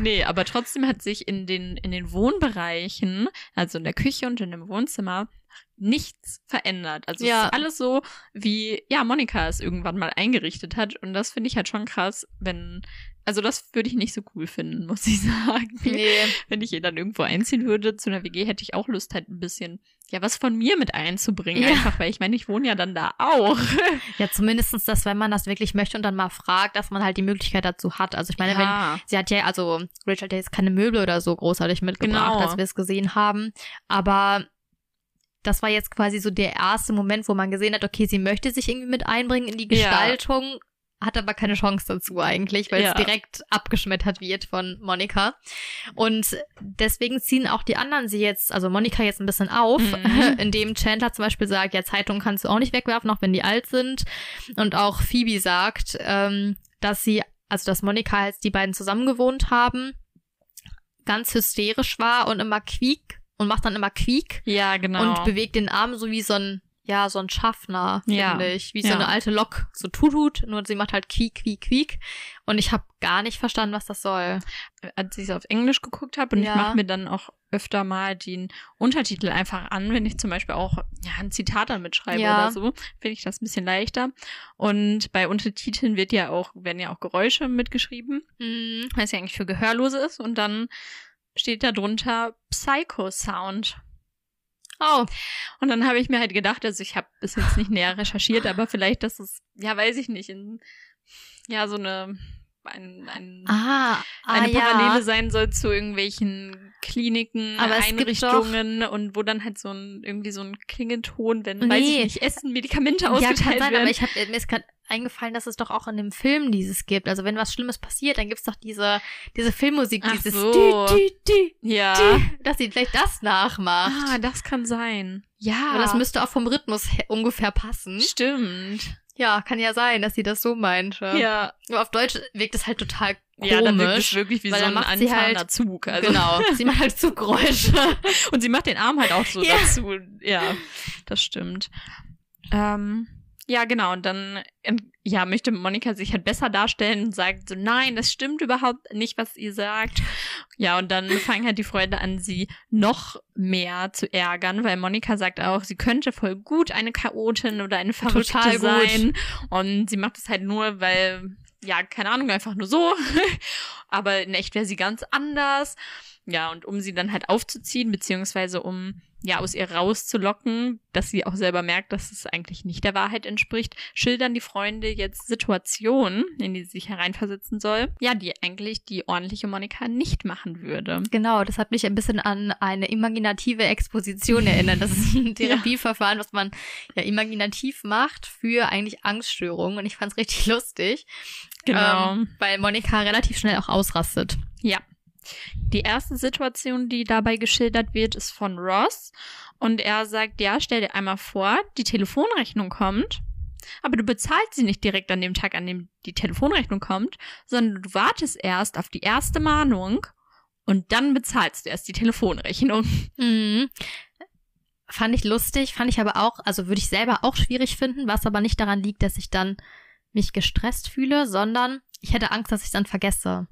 [SPEAKER 2] Nee, aber trotzdem hat sich in den, in den Wohnbereichen, also in der Küche und in dem Wohnzimmer, nichts verändert. Also
[SPEAKER 3] Ja.
[SPEAKER 2] es ist alles so, wie, ja, Monika es irgendwann mal eingerichtet hat. Und das finde ich halt schon krass, wenn, also das würde ich nicht so cool finden, muss ich sagen.
[SPEAKER 3] Nee.
[SPEAKER 2] Wenn ich dann irgendwo einziehen würde zu einer WG, hätte ich auch Lust, halt ein bisschen, ja, was von mir mit einzubringen.
[SPEAKER 3] Ja.
[SPEAKER 2] Einfach, weil ich meine, ich wohne ja dann da auch.
[SPEAKER 3] Ja, zumindestens das, wenn man das wirklich möchte und dann mal fragt, dass man halt die Möglichkeit dazu hat. Also ich meine, wenn
[SPEAKER 2] ja.
[SPEAKER 3] sie hat ja, also Rachel hat ja jetzt keine Möbel oder so großartig mitgebracht,
[SPEAKER 2] Genau.
[SPEAKER 3] als wir es gesehen haben. Aber das war jetzt quasi so der erste Moment, wo man gesehen hat, okay, sie möchte sich irgendwie mit einbringen in die
[SPEAKER 2] Ja.
[SPEAKER 3] Hat aber keine Chance dazu eigentlich, weil
[SPEAKER 2] Ja.
[SPEAKER 3] es direkt abgeschmettert wird von Monika. Und deswegen ziehen auch die anderen sie jetzt, also Monika jetzt ein bisschen auf,
[SPEAKER 2] Mhm.
[SPEAKER 3] indem Chandler zum Beispiel sagt, ja, Zeitungen kannst du auch nicht wegwerfen, auch wenn die alt sind. Und auch Phoebe sagt, ähm, dass sie, also dass Monika, als die beiden zusammen gewohnt haben, ganz hysterisch war und immer quiek und macht dann immer quiek
[SPEAKER 2] Ja, genau.
[SPEAKER 3] und bewegt den Arm so wie so ein, ja, so ein Schaffner,
[SPEAKER 2] Ja.
[SPEAKER 3] finde ich. Wie so
[SPEAKER 2] Ja.
[SPEAKER 3] eine alte Lok, so tutut, nur sie macht halt quiek, quiek, quiek. Und ich habe gar nicht verstanden, was das soll.
[SPEAKER 2] als ich es auf Englisch geguckt habe und
[SPEAKER 3] Ja.
[SPEAKER 2] ich mache mir dann auch öfter mal den Untertitel einfach an, wenn ich zum Beispiel auch ja, ein Zitat dann mitschreibe
[SPEAKER 3] Ja.
[SPEAKER 2] oder so, finde ich das ein bisschen leichter. Und bei Untertiteln wird ja auch, werden ja auch Geräusche mitgeschrieben,
[SPEAKER 3] Hm.
[SPEAKER 2] was ja eigentlich für Gehörlose ist. Und dann steht da drunter Psycho-Sound.
[SPEAKER 3] Oh,
[SPEAKER 2] Und dann habe ich mir halt gedacht, also ich habe bis jetzt nicht näher recherchiert, aber vielleicht, dass es, ja, weiß ich nicht, in, ja, so eine, ein, ein
[SPEAKER 3] ah, ah
[SPEAKER 2] eine Parallele
[SPEAKER 3] ja.
[SPEAKER 2] sein soll zu irgendwelchen Kliniken,
[SPEAKER 3] Aber
[SPEAKER 2] Einrichtungen und wo dann halt so ein irgendwie so ein Klingelton, wenn
[SPEAKER 3] Nee.
[SPEAKER 2] weiß ich nicht, Essen, Medikamente
[SPEAKER 3] Ja, kann
[SPEAKER 2] ausgeteilt
[SPEAKER 3] sein,
[SPEAKER 2] werden.
[SPEAKER 3] aber ich hab, mir ist gerade eingefallen, dass es doch auch in dem Film dieses gibt. Also wenn was Schlimmes passiert, dann gibt's doch diese, diese Filmmusik,
[SPEAKER 2] Ach
[SPEAKER 3] dieses
[SPEAKER 2] so.
[SPEAKER 3] dü, dü, dü,
[SPEAKER 2] ja.
[SPEAKER 3] dü, dass sie vielleicht das nachmacht.
[SPEAKER 2] Ah, das kann sein. Ja.
[SPEAKER 3] Aber das müsste auch vom Rhythmus ungefähr passen.
[SPEAKER 2] stimmt.
[SPEAKER 3] Ja, kann ja sein, dass sie das so meinte.
[SPEAKER 2] Ja.
[SPEAKER 3] Nur auf Deutsch wirkt es halt total komisch.
[SPEAKER 2] Ja, dann wirkt es wirklich wie so ein anfahrender
[SPEAKER 3] halt-
[SPEAKER 2] Zug. Also.
[SPEAKER 3] Genau. Sie macht halt Zuggeräusche.
[SPEAKER 2] Und sie macht den Arm halt auch so
[SPEAKER 3] Ja.
[SPEAKER 2] dazu. Ja, das stimmt. Ähm, ja, genau. Und dann ähm, ja, möchte Monika sich halt besser darstellen und sagt so, nein, das stimmt überhaupt nicht, was ihr sagt. Ja, und dann fangen halt die Freunde an, sie noch mehr zu ärgern, weil Monika sagt auch, sie könnte voll gut eine Chaotin oder eine Verrückte
[SPEAKER 3] Total gut.
[SPEAKER 2] sein. Und sie macht es halt nur, weil ja, keine Ahnung, einfach nur so. Aber in echt wäre sie ganz anders. Ja, und um sie dann halt aufzuziehen, beziehungsweise um ja aus ihr rauszulocken, dass sie auch selber merkt, dass es eigentlich nicht der Wahrheit entspricht, schildern die Freunde jetzt Situationen, in die sie sich hereinversetzen soll, ja, die eigentlich die ordentliche Monika nicht machen würde.
[SPEAKER 3] Genau, das hat mich ein bisschen an eine imaginative Exposition erinnert. Das ist ein Therapieverfahren, was man ja imaginativ macht für eigentlich Angststörungen. Und ich fand es richtig lustig.
[SPEAKER 2] Genau.
[SPEAKER 3] Ähm, weil Monika relativ schnell auch ausrastet.
[SPEAKER 2] Ja. Die erste Situation, die dabei geschildert wird, ist von Ross. Und er sagt, ja, stell dir einmal vor, die Telefonrechnung kommt, aber du bezahlst sie nicht direkt an dem Tag, an dem die Telefonrechnung kommt, sondern du wartest erst auf die erste Mahnung und dann bezahlst du erst die Telefonrechnung.
[SPEAKER 3] Mhm. Fand ich lustig, fand ich aber auch, also würde ich selber auch schwierig finden, was aber nicht daran liegt, dass ich dann mich gestresst fühle, sondern ich hätte Angst, dass ich dann vergesse.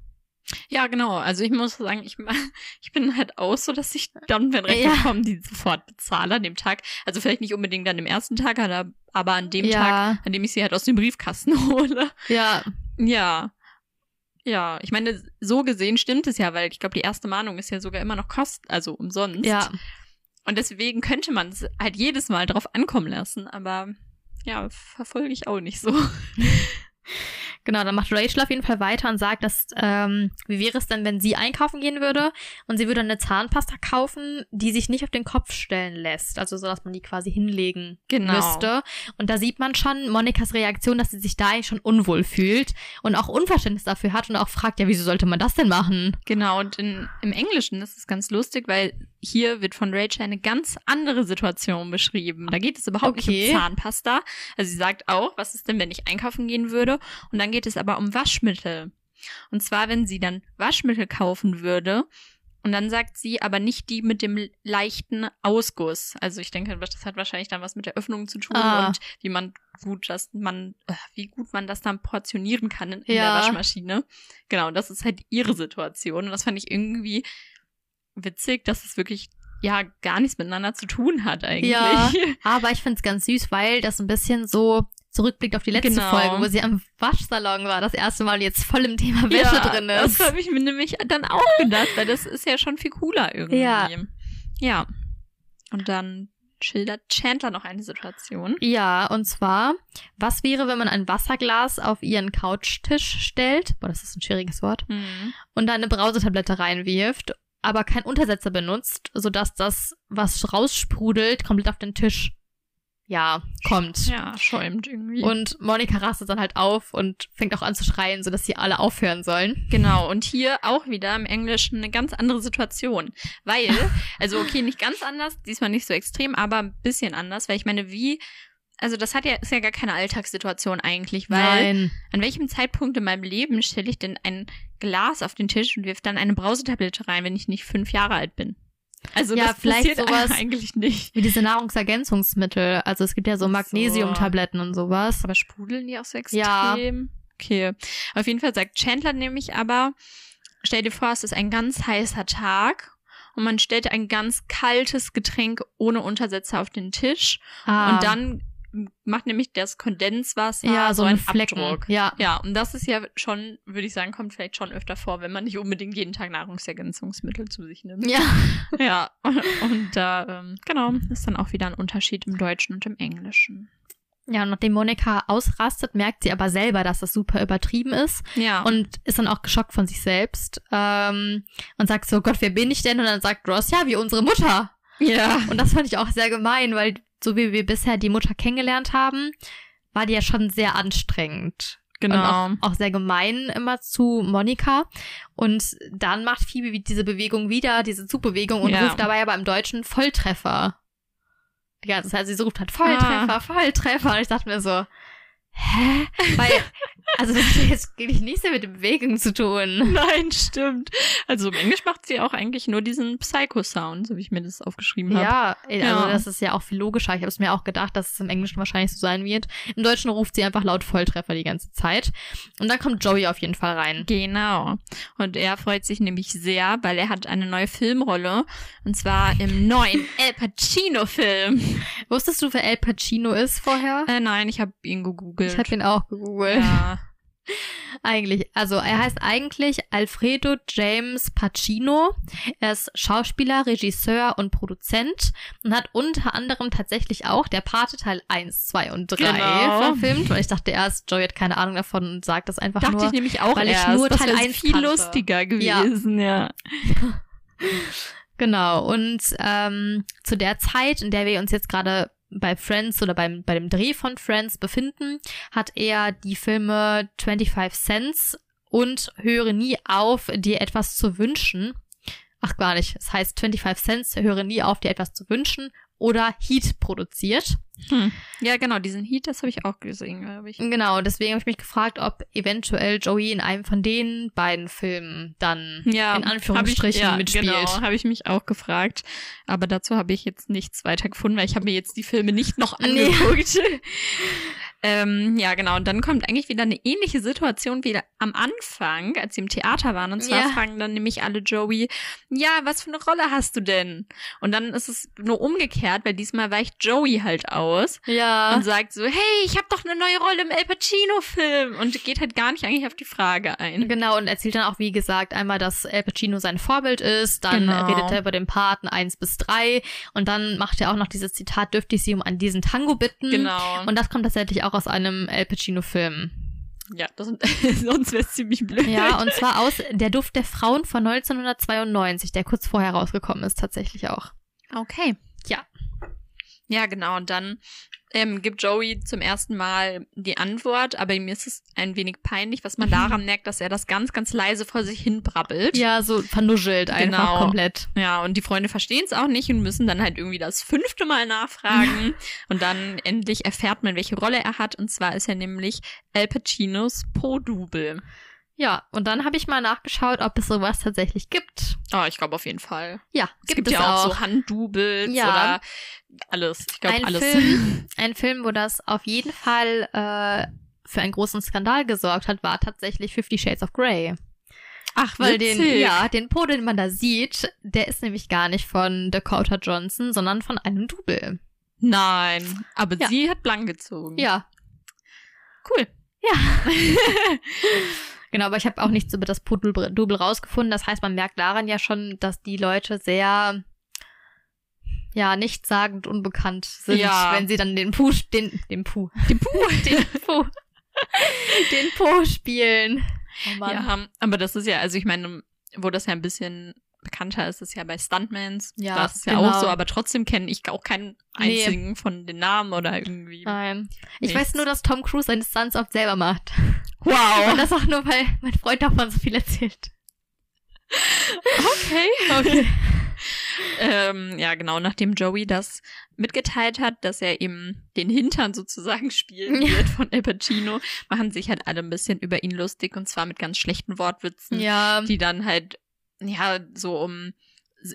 [SPEAKER 2] Ja, genau. Also ich muss sagen, ich, ich bin halt auch so, dass ich dann, wenn Rechnungen
[SPEAKER 3] Ja.
[SPEAKER 2] kommen, die sofort bezahle an dem Tag. Also vielleicht nicht unbedingt an dem ersten Tag, aber aber an dem
[SPEAKER 3] Ja.
[SPEAKER 2] Tag, an dem ich sie halt aus dem Briefkasten hole.
[SPEAKER 3] Ja,
[SPEAKER 2] Ja. Ja, ich meine, so gesehen stimmt es ja, weil ich glaube, die erste Mahnung ist ja sogar immer noch kost, also umsonst.
[SPEAKER 3] ja.
[SPEAKER 2] Und deswegen könnte man es halt jedes Mal drauf ankommen lassen, aber ja, verfolge ich auch nicht so.
[SPEAKER 3] Genau, dann macht Rachel auf jeden Fall weiter und sagt, dass, ähm, wie wäre es denn, wenn sie einkaufen gehen würde und sie würde eine Zahnpasta kaufen, die sich nicht auf den Kopf stellen lässt, also so, dass man die quasi hinlegen
[SPEAKER 2] Genau.
[SPEAKER 3] müsste. Und da sieht man schon Monikas Reaktion, dass sie sich da eigentlich schon unwohl fühlt und auch Unverständnis dafür hat und auch fragt, ja, wieso sollte man das denn machen?
[SPEAKER 2] Genau, und in, im Englischen ist es ganz lustig, weil hier wird von Rachel eine ganz andere Situation beschrieben. Da geht es überhaupt
[SPEAKER 3] Okay.
[SPEAKER 2] nicht um Zahnpasta. Also sie sagt auch, was ist denn, wenn ich einkaufen gehen würde? Und dann geht es aber um Waschmittel. Und zwar, wenn sie dann Waschmittel kaufen würde, und dann sagt sie aber nicht die mit dem leichten Ausguss. Also ich denke, das hat wahrscheinlich dann was mit der Öffnung zu tun
[SPEAKER 3] Ah.
[SPEAKER 2] und wie man gut das man äh, wie gut man das dann portionieren kann in, in
[SPEAKER 3] Ja.
[SPEAKER 2] der Waschmaschine. Genau, das ist halt ihre Situation und das fand ich irgendwie witzig, dass es wirklich ja gar nichts miteinander zu tun hat eigentlich.
[SPEAKER 3] Ja. Aber ich find's ganz süß, weil das ein bisschen so zurückblickt auf die letzte
[SPEAKER 2] Genau.
[SPEAKER 3] Folge, wo sie am Waschsalon war, das erste Mal und jetzt voll im Thema Wäsche
[SPEAKER 2] ja,
[SPEAKER 3] drin ist.
[SPEAKER 2] Das habe ich mir nämlich dann auch gedacht, weil das ist ja schon viel cooler irgendwie.
[SPEAKER 3] Ja.
[SPEAKER 2] Ja. Und dann schildert Chandler noch eine Situation.
[SPEAKER 3] Ja, und zwar, was wäre, wenn man ein Wasserglas auf ihren Couchtisch stellt? Boah, das ist ein schwieriges Wort.
[SPEAKER 2] Mhm.
[SPEAKER 3] Und da eine Brausetablette reinwirft, aber keinen Untersetzer benutzt, sodass das, was raussprudelt, komplett auf den Tisch, ja, kommt.
[SPEAKER 2] Ja, schäumt irgendwie.
[SPEAKER 3] Und Monika rastet dann halt auf und fängt auch an zu schreien, sodass sie alle aufhören sollen.
[SPEAKER 2] Genau, und hier auch wieder im Englischen eine ganz andere Situation. Weil, also okay, nicht ganz anders, diesmal nicht so extrem, aber ein bisschen anders, weil ich meine, wie, also das hat ja, ist ja gar keine Alltagssituation eigentlich, weil
[SPEAKER 3] Nein.
[SPEAKER 2] an welchem Zeitpunkt in meinem Leben stelle ich denn ein Glas auf den Tisch und wirf dann eine Brausetablette rein, wenn ich nicht fünf Jahre alt bin? Also
[SPEAKER 3] Ja,
[SPEAKER 2] das
[SPEAKER 3] vielleicht sowas-
[SPEAKER 2] eigentlich nicht.
[SPEAKER 3] Wie diese Nahrungsergänzungsmittel. Also es gibt ja
[SPEAKER 2] so.
[SPEAKER 3] Magnesiumtabletten und sowas.
[SPEAKER 2] Aber sprudeln die auch so
[SPEAKER 3] Ja.
[SPEAKER 2] extrem? Okay. Auf jeden Fall sagt Chandler nämlich aber, stell dir vor, es ist ein ganz heißer Tag und man stellt ein ganz kaltes Getränk ohne Untersetzer auf den Tisch
[SPEAKER 3] Ah.
[SPEAKER 2] und dann macht nämlich das Kondenswasser
[SPEAKER 3] ja, so, ein
[SPEAKER 2] einen
[SPEAKER 3] Flecken.
[SPEAKER 2] Abdruck.
[SPEAKER 3] Ja.
[SPEAKER 2] Ja, und das ist ja schon, würde ich sagen, kommt vielleicht schon öfter vor, wenn man nicht unbedingt jeden Tag Nahrungsergänzungsmittel zu sich nimmt.
[SPEAKER 3] Ja.
[SPEAKER 2] Ja, und da, ähm, genau, ist dann auch wieder ein Unterschied im Deutschen und im Englischen.
[SPEAKER 3] Ja, und nachdem Monika ausrastet, merkt sie aber selber, dass das super übertrieben ist
[SPEAKER 2] Ja.
[SPEAKER 3] und ist dann auch geschockt von sich selbst ähm, und sagt so, Gott, wer bin ich denn? Und dann sagt Ross, ja, wie unsere Mutter.
[SPEAKER 2] ja.
[SPEAKER 3] Und das fand ich auch sehr gemein, weil so wie wir bisher die Mutter kennengelernt haben, war die ja schon sehr anstrengend.
[SPEAKER 2] Genau.
[SPEAKER 3] Und auch, auch sehr gemein immer zu Monika. Und dann macht Phoebe diese Bewegung wieder, diese Zugbewegung und
[SPEAKER 2] Ja.
[SPEAKER 3] ruft dabei aber im Deutschen Volltreffer. Die ganze Zeit, sie ruft halt Volltreffer,
[SPEAKER 2] Ah.
[SPEAKER 3] Volltreffer. Und ich dachte mir so, hä? Weil, also das hat jetzt wirklich nichts mehr mit Bewegung zu tun.
[SPEAKER 2] Nein, stimmt. Also im Englisch macht sie auch eigentlich nur diesen Psycho-Sound, so wie ich mir das aufgeschrieben habe.
[SPEAKER 3] Ja, also
[SPEAKER 2] Ja.
[SPEAKER 3] das ist ja auch viel logischer. Ich habe es mir auch gedacht, dass es im Englischen wahrscheinlich so sein wird. Im Deutschen ruft sie einfach laut Volltreffer die ganze Zeit. Und dann kommt Joey auf jeden Fall rein.
[SPEAKER 2] Genau. Und er freut sich nämlich sehr, weil er hat eine neue Filmrolle. Und zwar im neuen El Pacino-Film.
[SPEAKER 3] Wusstest du, wer El Pacino ist vorher?
[SPEAKER 2] Äh, nein, ich habe ihn gegoogelt.
[SPEAKER 3] Ich habe ihn auch gegoogelt.
[SPEAKER 2] ja.
[SPEAKER 3] Eigentlich, also er heißt eigentlich Alfredo James Pacino. Er ist Schauspieler, Regisseur und Produzent und hat unter anderem tatsächlich auch der Pate Teil 1, 2 und 3
[SPEAKER 2] Genau.
[SPEAKER 3] verfilmt. Und ich dachte erst, Joey hat keine Ahnung davon und sagt das einfach
[SPEAKER 2] Dachte
[SPEAKER 3] nur.
[SPEAKER 2] ich nämlich auch
[SPEAKER 3] weil ich
[SPEAKER 2] erst.
[SPEAKER 3] nur
[SPEAKER 2] das
[SPEAKER 3] Teil
[SPEAKER 2] wäre
[SPEAKER 3] 1
[SPEAKER 2] viel
[SPEAKER 3] kannte.
[SPEAKER 2] lustiger gewesen, ja.
[SPEAKER 3] Genau, und ähm, zu der Zeit, in der wir uns jetzt gerade bei Friends oder beim, bei dem Dreh von Friends befinden, hat er die Filme 25 Cents und Höre nie auf, dir etwas zu wünschen. Ach gar nicht, es heißt 25 Cents, Höre nie auf, dir etwas zu wünschen oder Heat produziert.
[SPEAKER 2] Hm. Ja, genau, diesen Heat, das habe ich auch gesehen, glaube ich.
[SPEAKER 3] Genau, deswegen habe ich mich gefragt, ob eventuell Joey in einem von den beiden Filmen dann
[SPEAKER 2] Ja,
[SPEAKER 3] in Anführungsstrichen
[SPEAKER 2] ich, ja,
[SPEAKER 3] mitspielt.
[SPEAKER 2] Genau, habe ich mich auch gefragt. Aber dazu habe ich jetzt nichts weiter gefunden, weil ich habe mir jetzt die Filme nicht noch
[SPEAKER 3] Nee.
[SPEAKER 2] ähm, ja, genau. Und dann kommt eigentlich wieder eine ähnliche Situation wie am Anfang, als sie im Theater waren. Und zwar
[SPEAKER 3] Ja.
[SPEAKER 2] fragen dann nämlich alle Joey, ja, was für eine Rolle hast du denn? Und dann ist es nur umgekehrt, weil diesmal weicht Joey halt aus
[SPEAKER 3] Ja.
[SPEAKER 2] und sagt so, hey, ich habe doch eine neue Rolle im El Pacino-Film. Und geht halt gar nicht eigentlich auf die Frage ein.
[SPEAKER 3] Genau, und erzählt dann auch, wie gesagt, einmal, dass Al Pacino sein Vorbild ist, dann
[SPEAKER 2] Genau.
[SPEAKER 3] redet er über den Paten 1 bis 3 und dann macht er auch noch dieses Zitat, dürfte ich Sie um an diesen Tango bitten?
[SPEAKER 2] Genau.
[SPEAKER 3] Und das kommt tatsächlich auch aus einem Al Pacino-Film.
[SPEAKER 2] Ja, das, sonst wäre es ziemlich blöd.
[SPEAKER 3] Ja, und zwar aus Der Duft der Frauen von 1992, der kurz vorher rausgekommen ist, tatsächlich auch.
[SPEAKER 2] okay.
[SPEAKER 3] Ja.
[SPEAKER 2] Genau. Und dann ähm, gibt Joey zum ersten Mal die Antwort, aber mir ist es ein wenig peinlich, was man daran merkt, dass er das ganz, ganz leise vor sich hin brabbelt.
[SPEAKER 3] Ja, so vernuschelt einfach
[SPEAKER 2] Genau.
[SPEAKER 3] komplett.
[SPEAKER 2] Ja, und die Freunde verstehen es auch nicht und müssen dann halt irgendwie das fünfte Mal nachfragen. und dann endlich erfährt man, welche Rolle er hat. Und zwar ist er nämlich Al Pacinos Po-Double.
[SPEAKER 3] Ja, und dann habe ich mal nachgeschaut, ob es sowas tatsächlich gibt.
[SPEAKER 2] Oh, ich glaube auf jeden Fall.
[SPEAKER 3] Ja,
[SPEAKER 2] Es
[SPEAKER 3] gibt
[SPEAKER 2] gibt,
[SPEAKER 3] es
[SPEAKER 2] ja auch, so Handdoubles
[SPEAKER 3] Ja.
[SPEAKER 2] oder alles. Ich glaube
[SPEAKER 3] ein
[SPEAKER 2] alles.
[SPEAKER 3] Film, ein Film, wo das auf jeden Fall äh, für einen großen Skandal gesorgt hat, war tatsächlich Fifty Shades of Grey.
[SPEAKER 2] Ach,
[SPEAKER 3] Weil den,
[SPEAKER 2] witzig.
[SPEAKER 3] ja, den Po, den man da sieht, der ist nämlich gar nicht von Dakota Johnson, sondern von einem Double.
[SPEAKER 2] Nein, aber
[SPEAKER 3] Ja.
[SPEAKER 2] sie hat blank gezogen.
[SPEAKER 3] Ja,
[SPEAKER 2] Cool.
[SPEAKER 3] genau, aber ich habe auch nichts über das Po-Double rausgefunden. Das heißt, man merkt daran ja schon, dass die Leute sehr ja, nichtssagend unbekannt sind,
[SPEAKER 2] Ja.
[SPEAKER 3] wenn sie dann den Po, den, den Po,
[SPEAKER 2] Die Puh.
[SPEAKER 3] den Po, den Po spielen. Oh Mann.
[SPEAKER 2] Ja, aber das ist ja, also ich meine, wo das ja ein bisschen bekannter ist, ist ja bei Stuntmans.
[SPEAKER 3] Ja,
[SPEAKER 2] das ist ja
[SPEAKER 3] genau.
[SPEAKER 2] auch so, aber trotzdem kenne ich auch keinen
[SPEAKER 3] Nee.
[SPEAKER 2] einzigen von den Namen oder irgendwie.
[SPEAKER 3] Nein. Ich
[SPEAKER 2] Nichts.
[SPEAKER 3] weiß nur, dass Tom Cruise seine Stunts oft selber macht.
[SPEAKER 2] Wow.
[SPEAKER 3] Und das auch nur, weil mein Freund davon so viel erzählt.
[SPEAKER 2] Okay.
[SPEAKER 3] Okay.
[SPEAKER 2] ähm, ja, genau, nachdem Joey das mitgeteilt hat, dass er eben den Hintern sozusagen spielen
[SPEAKER 3] Ja.
[SPEAKER 2] wird von Al Pacino, machen sich halt alle ein bisschen über ihn lustig und zwar mit ganz schlechten Wortwitzen,
[SPEAKER 3] Ja.
[SPEAKER 2] die dann halt, ja, so um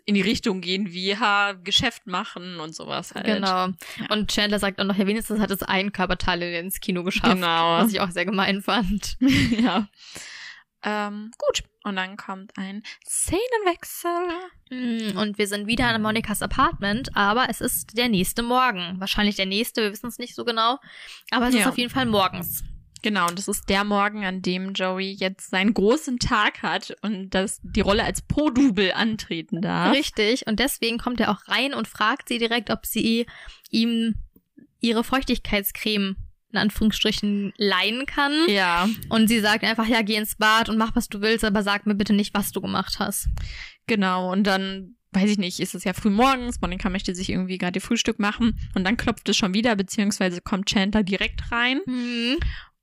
[SPEAKER 2] in die Richtung gehen wie, ha, Geschäft machen und sowas halt.
[SPEAKER 3] Genau.
[SPEAKER 2] Ja.
[SPEAKER 3] Und Chandler sagt auch noch, ja, wenigstens hat es ein Körperteil ins Kino geschafft.
[SPEAKER 2] Genau.
[SPEAKER 3] Was ich auch sehr gemein fand.
[SPEAKER 2] ja. Ähm, gut. Und dann kommt ein Szenenwechsel.
[SPEAKER 3] Mm, Und wir sind wieder in Monikas Apartment, aber es ist der nächste Morgen. Wahrscheinlich der nächste, wir wissen es nicht so genau. Aber es ist
[SPEAKER 2] Ja.
[SPEAKER 3] auf jeden Fall morgens.
[SPEAKER 2] Genau, und das ist der Morgen, an dem Joey jetzt seinen großen Tag hat und das die Rolle als Po-Double antreten darf.
[SPEAKER 3] Richtig. Und deswegen kommt er auch rein und fragt sie direkt, ob sie ihm ihre Feuchtigkeitscreme in Anführungsstrichen leihen kann.
[SPEAKER 2] Ja,
[SPEAKER 3] Und sie sagt einfach, ja, geh ins Bad und mach, was du willst, aber sag mir bitte nicht, was du gemacht hast.
[SPEAKER 2] genau. Und dann, weiß ich nicht, ist es ja früh morgens, Monika möchte sich irgendwie gerade ihr Frühstück machen und dann klopft es schon wieder, beziehungsweise kommt Chandler direkt rein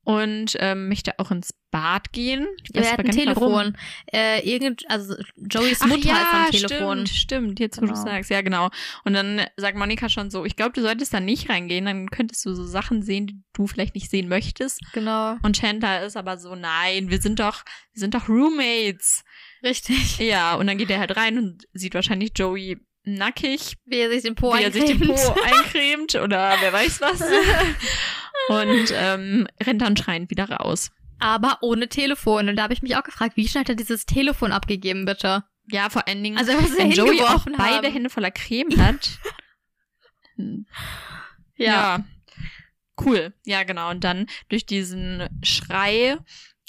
[SPEAKER 2] und ähm, möchte auch ins Bad gehen. Ich
[SPEAKER 3] Ja, er hat ein. Telefon. Äh, irgend, also Joeys
[SPEAKER 2] Ach
[SPEAKER 3] Mutter
[SPEAKER 2] ja,
[SPEAKER 3] ist am Telefon.
[SPEAKER 2] Stimmt, stimmt, jetzt wo du
[SPEAKER 3] Genau.
[SPEAKER 2] sagst, ja genau. Und dann sagt Monika schon so, ich glaube, du solltest da nicht reingehen, dann könntest du so Sachen sehen, die du vielleicht nicht sehen möchtest.
[SPEAKER 3] Genau.
[SPEAKER 2] Und Chandler ist aber so, nein, wir sind doch, wir sind doch Roommates.
[SPEAKER 3] Richtig.
[SPEAKER 2] Ja, und dann geht er halt rein und sieht wahrscheinlich Joey nackig,
[SPEAKER 3] Wie er sich den Po
[SPEAKER 2] wie er sich den Po
[SPEAKER 3] eincremt
[SPEAKER 2] oder wer weiß was. und ähm, rennt dann schreiend wieder raus.
[SPEAKER 3] Aber ohne Telefon. Und da habe ich mich auch gefragt, wie schnell hat er dieses Telefon abgegeben, bitte?
[SPEAKER 2] Ja, vor allen Dingen,
[SPEAKER 3] Also ja
[SPEAKER 2] wenn Joey auch
[SPEAKER 3] hingeworfen
[SPEAKER 2] beide
[SPEAKER 3] haben.
[SPEAKER 2] Hände voller Creme hat. Hm. ja. Cool. Ja, genau. Und dann durch diesen Schrei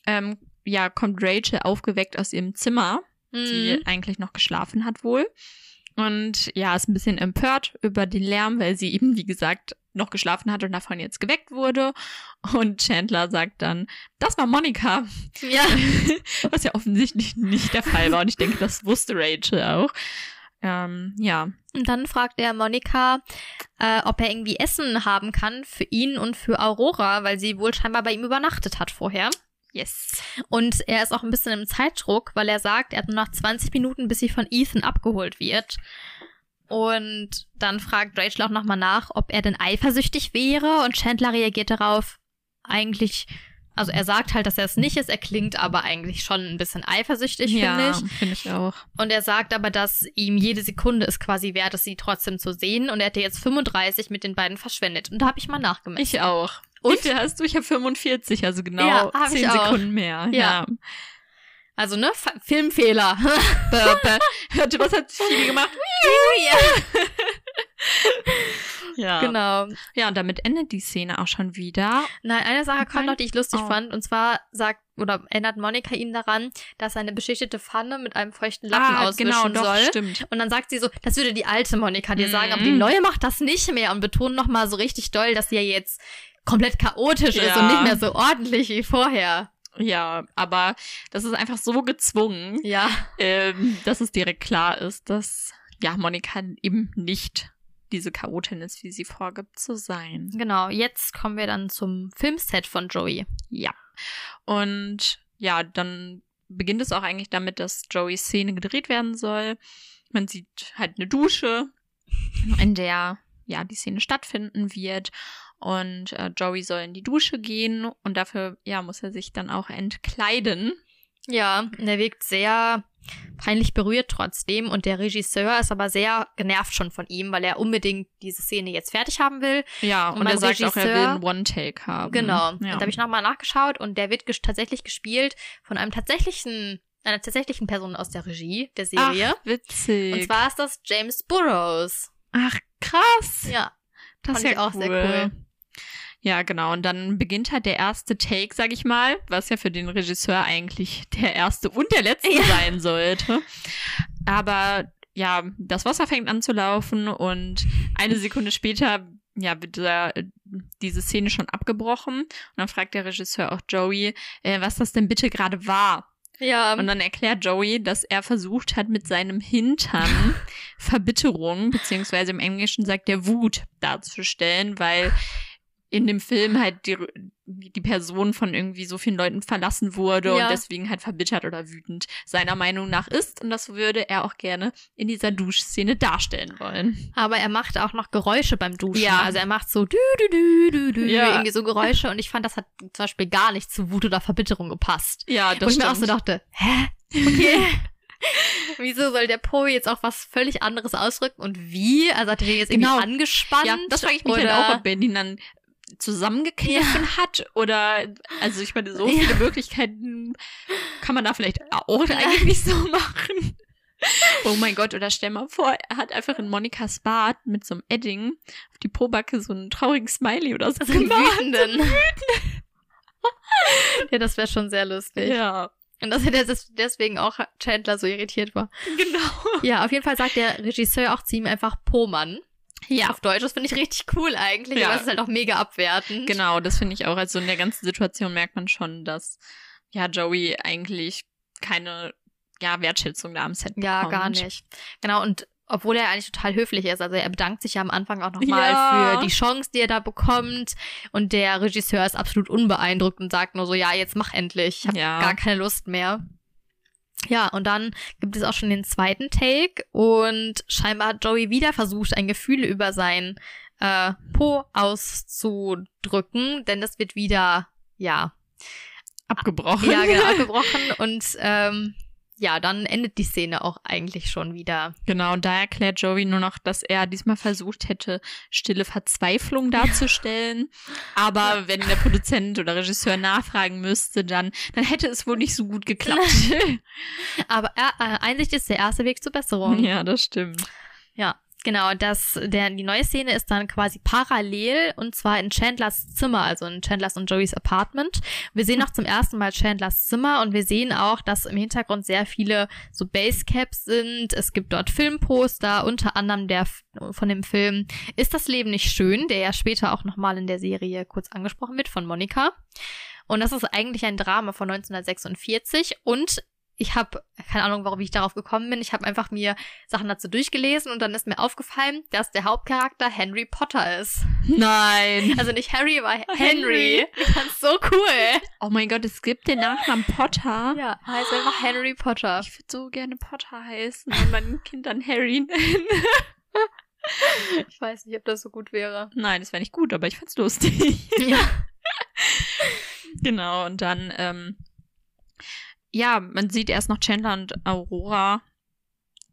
[SPEAKER 2] ähm, ja, kommt Rachel aufgeweckt aus ihrem Zimmer, die
[SPEAKER 3] Mhm.
[SPEAKER 2] eigentlich noch geschlafen hat wohl. Und ja, ist ein bisschen empört über den Lärm, weil sie eben, wie gesagt, noch geschlafen hat und davon jetzt geweckt wurde. Und Chandler sagt dann, das war Monika.
[SPEAKER 3] Ja.
[SPEAKER 2] Was ja offensichtlich nicht der Fall war. Und ich denke, das wusste Rachel auch. Ähm, ja.
[SPEAKER 3] Und dann fragt er Monika, äh, ob er irgendwie Essen haben kann für ihn und für Aurora, weil sie wohl scheinbar bei ihm übernachtet hat vorher.
[SPEAKER 2] Yes.
[SPEAKER 3] Und er ist auch ein bisschen im Zeitdruck, weil er sagt, er hat nur noch 20 Minuten, bis sie von Ethan abgeholt wird. Und dann fragt Rachel auch nochmal nach, ob er denn eifersüchtig wäre. Und Chandler reagiert darauf eigentlich, also er sagt halt, dass er es nicht ist. Er klingt aber eigentlich schon ein bisschen eifersüchtig, finde
[SPEAKER 2] ja,
[SPEAKER 3] ich.
[SPEAKER 2] finde ich auch.
[SPEAKER 3] Und er sagt aber, dass ihm jede Sekunde es quasi wert ist, sie trotzdem zu sehen. Und er hätte jetzt 35 mit den beiden verschwendet. Und da habe ich mal nachgemessen.
[SPEAKER 2] Ich auch.
[SPEAKER 3] Und?
[SPEAKER 2] Wie viel hast du? Ich habe 45, also genau
[SPEAKER 3] Ja, hab ich
[SPEAKER 2] 10
[SPEAKER 3] auch.
[SPEAKER 2] Sekunden mehr.
[SPEAKER 3] Ja. Also, ne? F Filmfehler.
[SPEAKER 2] Was hat Phoebe gemacht? Ja.
[SPEAKER 3] Genau.
[SPEAKER 2] Ja, und damit endet die Szene auch schon wieder.
[SPEAKER 3] Nein, eine Sache kommt
[SPEAKER 2] Nein?
[SPEAKER 3] noch, die ich lustig
[SPEAKER 2] Oh.
[SPEAKER 3] fand. Und zwar sagt oder erinnert Monika ihn daran, dass er eine beschichtete Pfanne mit einem feuchten Lappen auswischen
[SPEAKER 2] genau, doch,
[SPEAKER 3] soll.
[SPEAKER 2] stimmt.
[SPEAKER 3] Und dann sagt sie so, das würde die alte Monika dir
[SPEAKER 2] Mhm.
[SPEAKER 3] sagen, aber die neue macht das nicht mehr und betont nochmal so richtig doll, dass sie ja jetzt komplett chaotisch ist
[SPEAKER 2] Ja.
[SPEAKER 3] und nicht mehr so ordentlich wie vorher.
[SPEAKER 2] Ja, aber das ist einfach so gezwungen,
[SPEAKER 3] Ja.
[SPEAKER 2] ähm, dass es direkt klar ist, dass ja Monika eben nicht diese Chaotin ist, wie sie vorgibt zu sein.
[SPEAKER 3] Genau, jetzt kommen wir dann zum Filmset von Joey.
[SPEAKER 2] Ja. Und ja, dann beginnt es auch eigentlich damit, dass Joeys Szene gedreht werden soll. Man sieht halt eine Dusche, in der ja die Szene stattfinden wird. Und äh, Joey soll in die Dusche gehen und dafür ja muss er sich dann auch entkleiden.
[SPEAKER 3] Ja, und er wirkt sehr peinlich berührt trotzdem und der Regisseur ist aber sehr genervt schon von ihm, weil er unbedingt diese Szene jetzt fertig haben will.
[SPEAKER 2] Ja,
[SPEAKER 3] Und
[SPEAKER 2] und, er sagt auch, er will
[SPEAKER 3] Regisseur-
[SPEAKER 2] einen One-Take haben.
[SPEAKER 3] Genau. Und
[SPEAKER 2] Ja.
[SPEAKER 3] da habe ich nochmal nachgeschaut und der wird ges tatsächlich gespielt von einem tatsächlichen, einer tatsächlichen Person aus der Regie der Serie.
[SPEAKER 2] Ach, witzig.
[SPEAKER 3] und zwar ist das James Burrows.
[SPEAKER 2] Ach, krass.
[SPEAKER 3] Ja.
[SPEAKER 2] Das ist ja
[SPEAKER 3] ich auch
[SPEAKER 2] cool.
[SPEAKER 3] sehr cool.
[SPEAKER 2] Ja, genau. Und dann beginnt halt der erste Take, sag ich mal, was ja für den Regisseur eigentlich der erste und der letzte
[SPEAKER 3] Ja.
[SPEAKER 2] sein sollte. Aber ja, das Wasser fängt an zu laufen und eine Sekunde später ja, wird da, äh, diese Szene schon abgebrochen. Und dann fragt der Regisseur auch Joey, äh, was das denn bitte gerade war.
[SPEAKER 3] Ja.
[SPEAKER 2] Und dann erklärt Joey, dass er versucht hat, mit seinem Hintern Verbitterung, beziehungsweise im Englischen sagt er Wut darzustellen, weil in dem Film halt die, die Person von irgendwie so vielen Leuten verlassen wurde
[SPEAKER 3] Ja.
[SPEAKER 2] und deswegen halt verbittert oder wütend seiner Meinung nach ist. Und das würde er auch gerne in dieser Duschszene darstellen wollen.
[SPEAKER 3] aber er macht auch noch Geräusche beim Duschen.
[SPEAKER 2] Ja.
[SPEAKER 3] Also er macht so dü dü dü dü dü
[SPEAKER 2] Ja.
[SPEAKER 3] irgendwie so Geräusche und ich fand, das hat zum Beispiel gar nicht zu Wut oder Verbitterung gepasst.
[SPEAKER 2] Ja,
[SPEAKER 3] Wo
[SPEAKER 2] das
[SPEAKER 3] ich mir auch
[SPEAKER 2] stimmt.
[SPEAKER 3] so dachte, hä? Okay. Wieso soll der Po jetzt auch was völlig anderes ausdrücken und wie? Also hat er den jetzt
[SPEAKER 2] Genau.
[SPEAKER 3] irgendwie angespannt?
[SPEAKER 2] Ja, das frage ich mich
[SPEAKER 3] oder?
[SPEAKER 2] halt auch, ob den dann zusammengekniffen hat oder also ich meine, so
[SPEAKER 3] Ja.
[SPEAKER 2] viele Möglichkeiten kann man da vielleicht auch eigentlich nicht so machen. Oh mein Gott, oder stell mal vor, er hat einfach in Monikas Bad mit so einem Edding auf die Pobacke so einen traurigen Smiley oder so
[SPEAKER 3] einen wütenden. ja, das wäre schon sehr lustig.
[SPEAKER 2] Ja,
[SPEAKER 3] Und dass er des- deswegen auch Chandler so irritiert war.
[SPEAKER 2] genau.
[SPEAKER 3] Ja, auf jeden Fall sagt der Regisseur auch zu ihm einfach Po-Mann.
[SPEAKER 2] Ja,
[SPEAKER 3] Auf Deutsch, das finde ich richtig cool eigentlich,
[SPEAKER 2] Ja.
[SPEAKER 3] aber es ist halt auch mega abwertend.
[SPEAKER 2] genau, das finde ich auch. Also in der ganzen Situation merkt man schon, dass ja Joey eigentlich keine ja, Wertschätzung da am Set
[SPEAKER 3] Ja,
[SPEAKER 2] bekommt.
[SPEAKER 3] gar nicht. Genau, und obwohl er eigentlich total höflich ist, also er bedankt sich ja am Anfang auch nochmal
[SPEAKER 2] Ja.
[SPEAKER 3] für die Chance, die er da bekommt. Und der Regisseur ist absolut unbeeindruckt und sagt nur so, ja, jetzt mach endlich. Ich habe
[SPEAKER 2] Ja.
[SPEAKER 3] gar keine Lust mehr. Ja, und dann gibt es auch schon den zweiten Take und scheinbar hat Joey wieder versucht, ein Gefühl über sein äh, Po auszudrücken, denn das wird wieder, ja,
[SPEAKER 2] abgebrochen.
[SPEAKER 3] ja, genau, abgebrochen und ähm, ja, dann endet die Szene auch eigentlich schon wieder.
[SPEAKER 2] Genau, und da erklärt Joey nur noch, dass er diesmal versucht hätte, stille Verzweiflung darzustellen. Aber wenn der Produzent oder Regisseur nachfragen müsste, dann, dann hätte es wohl nicht so gut geklappt.
[SPEAKER 3] Aber äh, äh, Einsicht ist der erste Weg zur Besserung.
[SPEAKER 2] ja, das stimmt.
[SPEAKER 3] Ja. Genau, das, der, die neue Szene ist dann quasi parallel und zwar in Chandlers Zimmer, also in Chandlers und Joeys Apartment. Wir sehen auch zum ersten Mal Chandlers Zimmer und wir sehen auch, dass im Hintergrund sehr viele so Basecaps sind. Es gibt dort Filmposter, unter anderem der von dem Film Ist das Leben nicht schön, der ja später auch nochmal in der Serie kurz angesprochen wird von Monika. Und das ist eigentlich ein Drama von 1946 und ich habe keine Ahnung, warum ich darauf gekommen bin. Ich habe einfach mir Sachen dazu durchgelesen und dann ist mir aufgefallen, dass der Hauptcharakter Henry Potter ist.
[SPEAKER 2] Nein.
[SPEAKER 3] Also nicht Harry, aber Henry. Das ist so cool.
[SPEAKER 2] Oh mein Gott, es gibt den Nachnamen Potter.
[SPEAKER 3] Ja, heißt einfach Henry Potter.
[SPEAKER 2] Ich würde so gerne Potter heißen und mein Kind dann Harry nennen.
[SPEAKER 3] Ich weiß nicht, ob das so gut wäre.
[SPEAKER 2] Nein, das wäre nicht gut, aber ich find's lustig.
[SPEAKER 3] Ja.
[SPEAKER 2] genau, und dann, ähm, ja, man sieht erst noch Chandler und Aurora.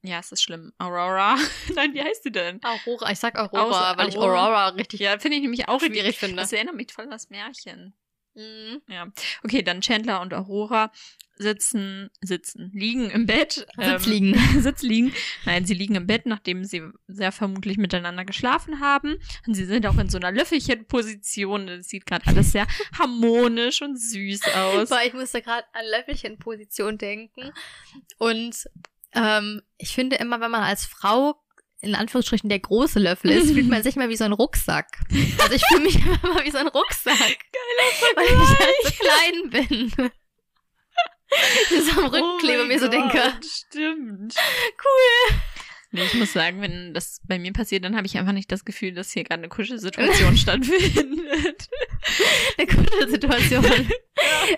[SPEAKER 2] Ja, es ist schlimm. Aurora. Nein, wie heißt sie denn?
[SPEAKER 3] Aurora, ich sag Aurora,
[SPEAKER 2] Aus-
[SPEAKER 3] weil ich
[SPEAKER 2] Aurora.
[SPEAKER 3] Aurora richtig
[SPEAKER 2] Ja, finde ich nämlich auch
[SPEAKER 3] schwierig finde.
[SPEAKER 2] Das erinnert mich voll an das Märchen.
[SPEAKER 3] Mhm.
[SPEAKER 2] Ja. Okay, dann Chandler und Aurora sitzen, sitzen, liegen im Bett.
[SPEAKER 3] Sitz
[SPEAKER 2] ähm,
[SPEAKER 3] liegen.
[SPEAKER 2] Sitz liegen. Nein, sie liegen im Bett, nachdem sie sehr vermutlich miteinander geschlafen haben. Und sie sind auch in so einer Löffelchen-Position. Das sieht gerade alles sehr harmonisch und süß aus.
[SPEAKER 3] Weil ich musste gerade an Löffelchen-Position denken. Und ähm, ich finde immer, wenn man als Frau in Anführungsstrichen der große Löffel ist, fühlt man sich immer wie so ein Rucksack. Also ich fühle mich immer wie so ein Rucksack. Geiler Weil ich halt so klein bin. Ich so am Rücken klebe und mir so denke,
[SPEAKER 2] Oh Stimmt.
[SPEAKER 3] cool.
[SPEAKER 2] Nee, ich muss sagen, wenn das bei mir passiert, dann habe ich einfach nicht das Gefühl, dass hier gerade eine Kuschelsituation stattfindet.
[SPEAKER 3] Eine gute Situation.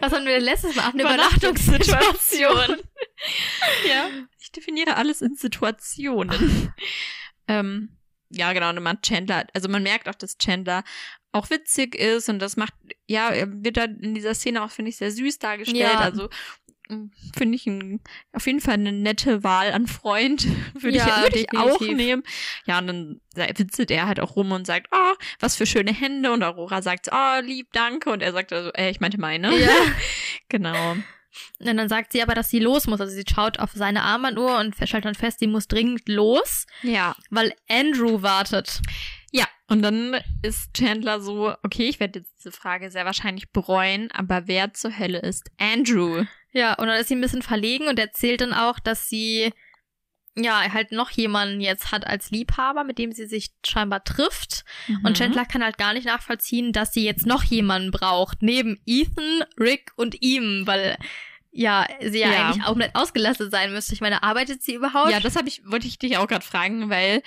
[SPEAKER 3] Was haben wir letztes Mal? Eine Übernachtungssituation.
[SPEAKER 2] ja, ich definiere alles in Situationen. ähm, ja, genau, und macht Chandler, also man merkt auch, dass Chandler auch witzig ist und das macht, ja, er wird da in dieser Szene auch, finde ich, sehr süß dargestellt.
[SPEAKER 3] Ja.
[SPEAKER 2] Also finde ich ein, auf jeden Fall eine nette Wahl an Freund. Würde
[SPEAKER 3] Ja,
[SPEAKER 2] ich, würde ich auch nehmen. Ja, und dann witzelt er halt auch rum und sagt, oh, was für schöne Hände. Und Aurora sagt, oh, lieb, danke. Und er sagt also, äh, ich meinte meine.
[SPEAKER 3] Ja.
[SPEAKER 2] Genau.
[SPEAKER 3] Und dann sagt sie aber, dass sie los muss. Also sie schaut auf seine Armbanduhr und stellt dann fest, sie muss dringend los,
[SPEAKER 2] Ja.
[SPEAKER 3] weil Andrew wartet.
[SPEAKER 2] Ja, und dann ist Chandler so, okay, ich werde jetzt diese Frage sehr wahrscheinlich bereuen, aber wer zur Hölle ist Andrew?
[SPEAKER 3] Ja, und dann ist sie ein bisschen verlegen und erzählt dann auch, dass sie ja halt noch jemanden jetzt hat als Liebhaber, mit dem sie sich scheinbar trifft.
[SPEAKER 2] Mhm.
[SPEAKER 3] Und Chandler kann halt gar nicht nachvollziehen, dass sie jetzt noch jemanden braucht, neben Ethan, Rick und ihm, weil ja, sie ja,
[SPEAKER 2] Ja.
[SPEAKER 3] eigentlich auch nicht ausgelastet sein müsste. Ich meine, arbeitet sie überhaupt?
[SPEAKER 2] Ja, das habe ich, wollte ich dich auch gerade fragen, weil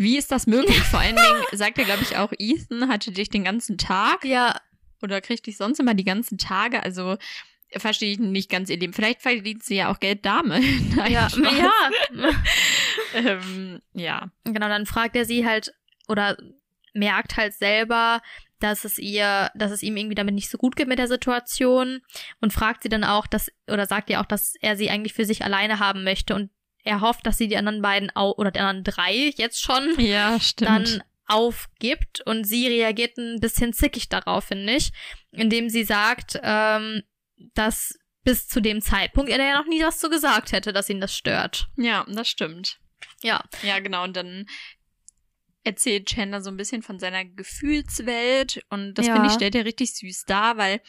[SPEAKER 2] wie ist das möglich? Vor allen Dingen sagt er, glaube ich, auch, Ethan hatte dich den ganzen Tag
[SPEAKER 3] ja,
[SPEAKER 2] oder kriegt dich sonst immer die ganzen Tage. Also verstehe ich nicht ganz ihr Leben. Vielleicht verdient sie ja auch Geld damit. Nein,
[SPEAKER 3] ja, ja.
[SPEAKER 2] Ähm, ja.
[SPEAKER 3] Genau, dann fragt er sie halt oder merkt halt selber, dass es ihr, dass es ihm irgendwie damit nicht so gut geht mit der Situation und fragt sie dann auch, dass oder sagt ihr auch, dass er sie eigentlich für sich alleine haben möchte und er hofft, dass sie die anderen beiden au oder die anderen drei jetzt schon
[SPEAKER 2] Ja, stimmt.
[SPEAKER 3] dann aufgibt und sie reagiert ein bisschen zickig darauf, finde ich, indem sie sagt, ähm, dass bis zu dem Zeitpunkt er da ja noch nie was zu gesagt hätte, dass ihn das stört.
[SPEAKER 2] ja, das stimmt.
[SPEAKER 3] Ja,
[SPEAKER 2] Ja, genau. Und dann erzählt Chandler so ein bisschen von seiner Gefühlswelt. Und das
[SPEAKER 3] Ja.
[SPEAKER 2] finde ich, stellt er richtig süß dar, weil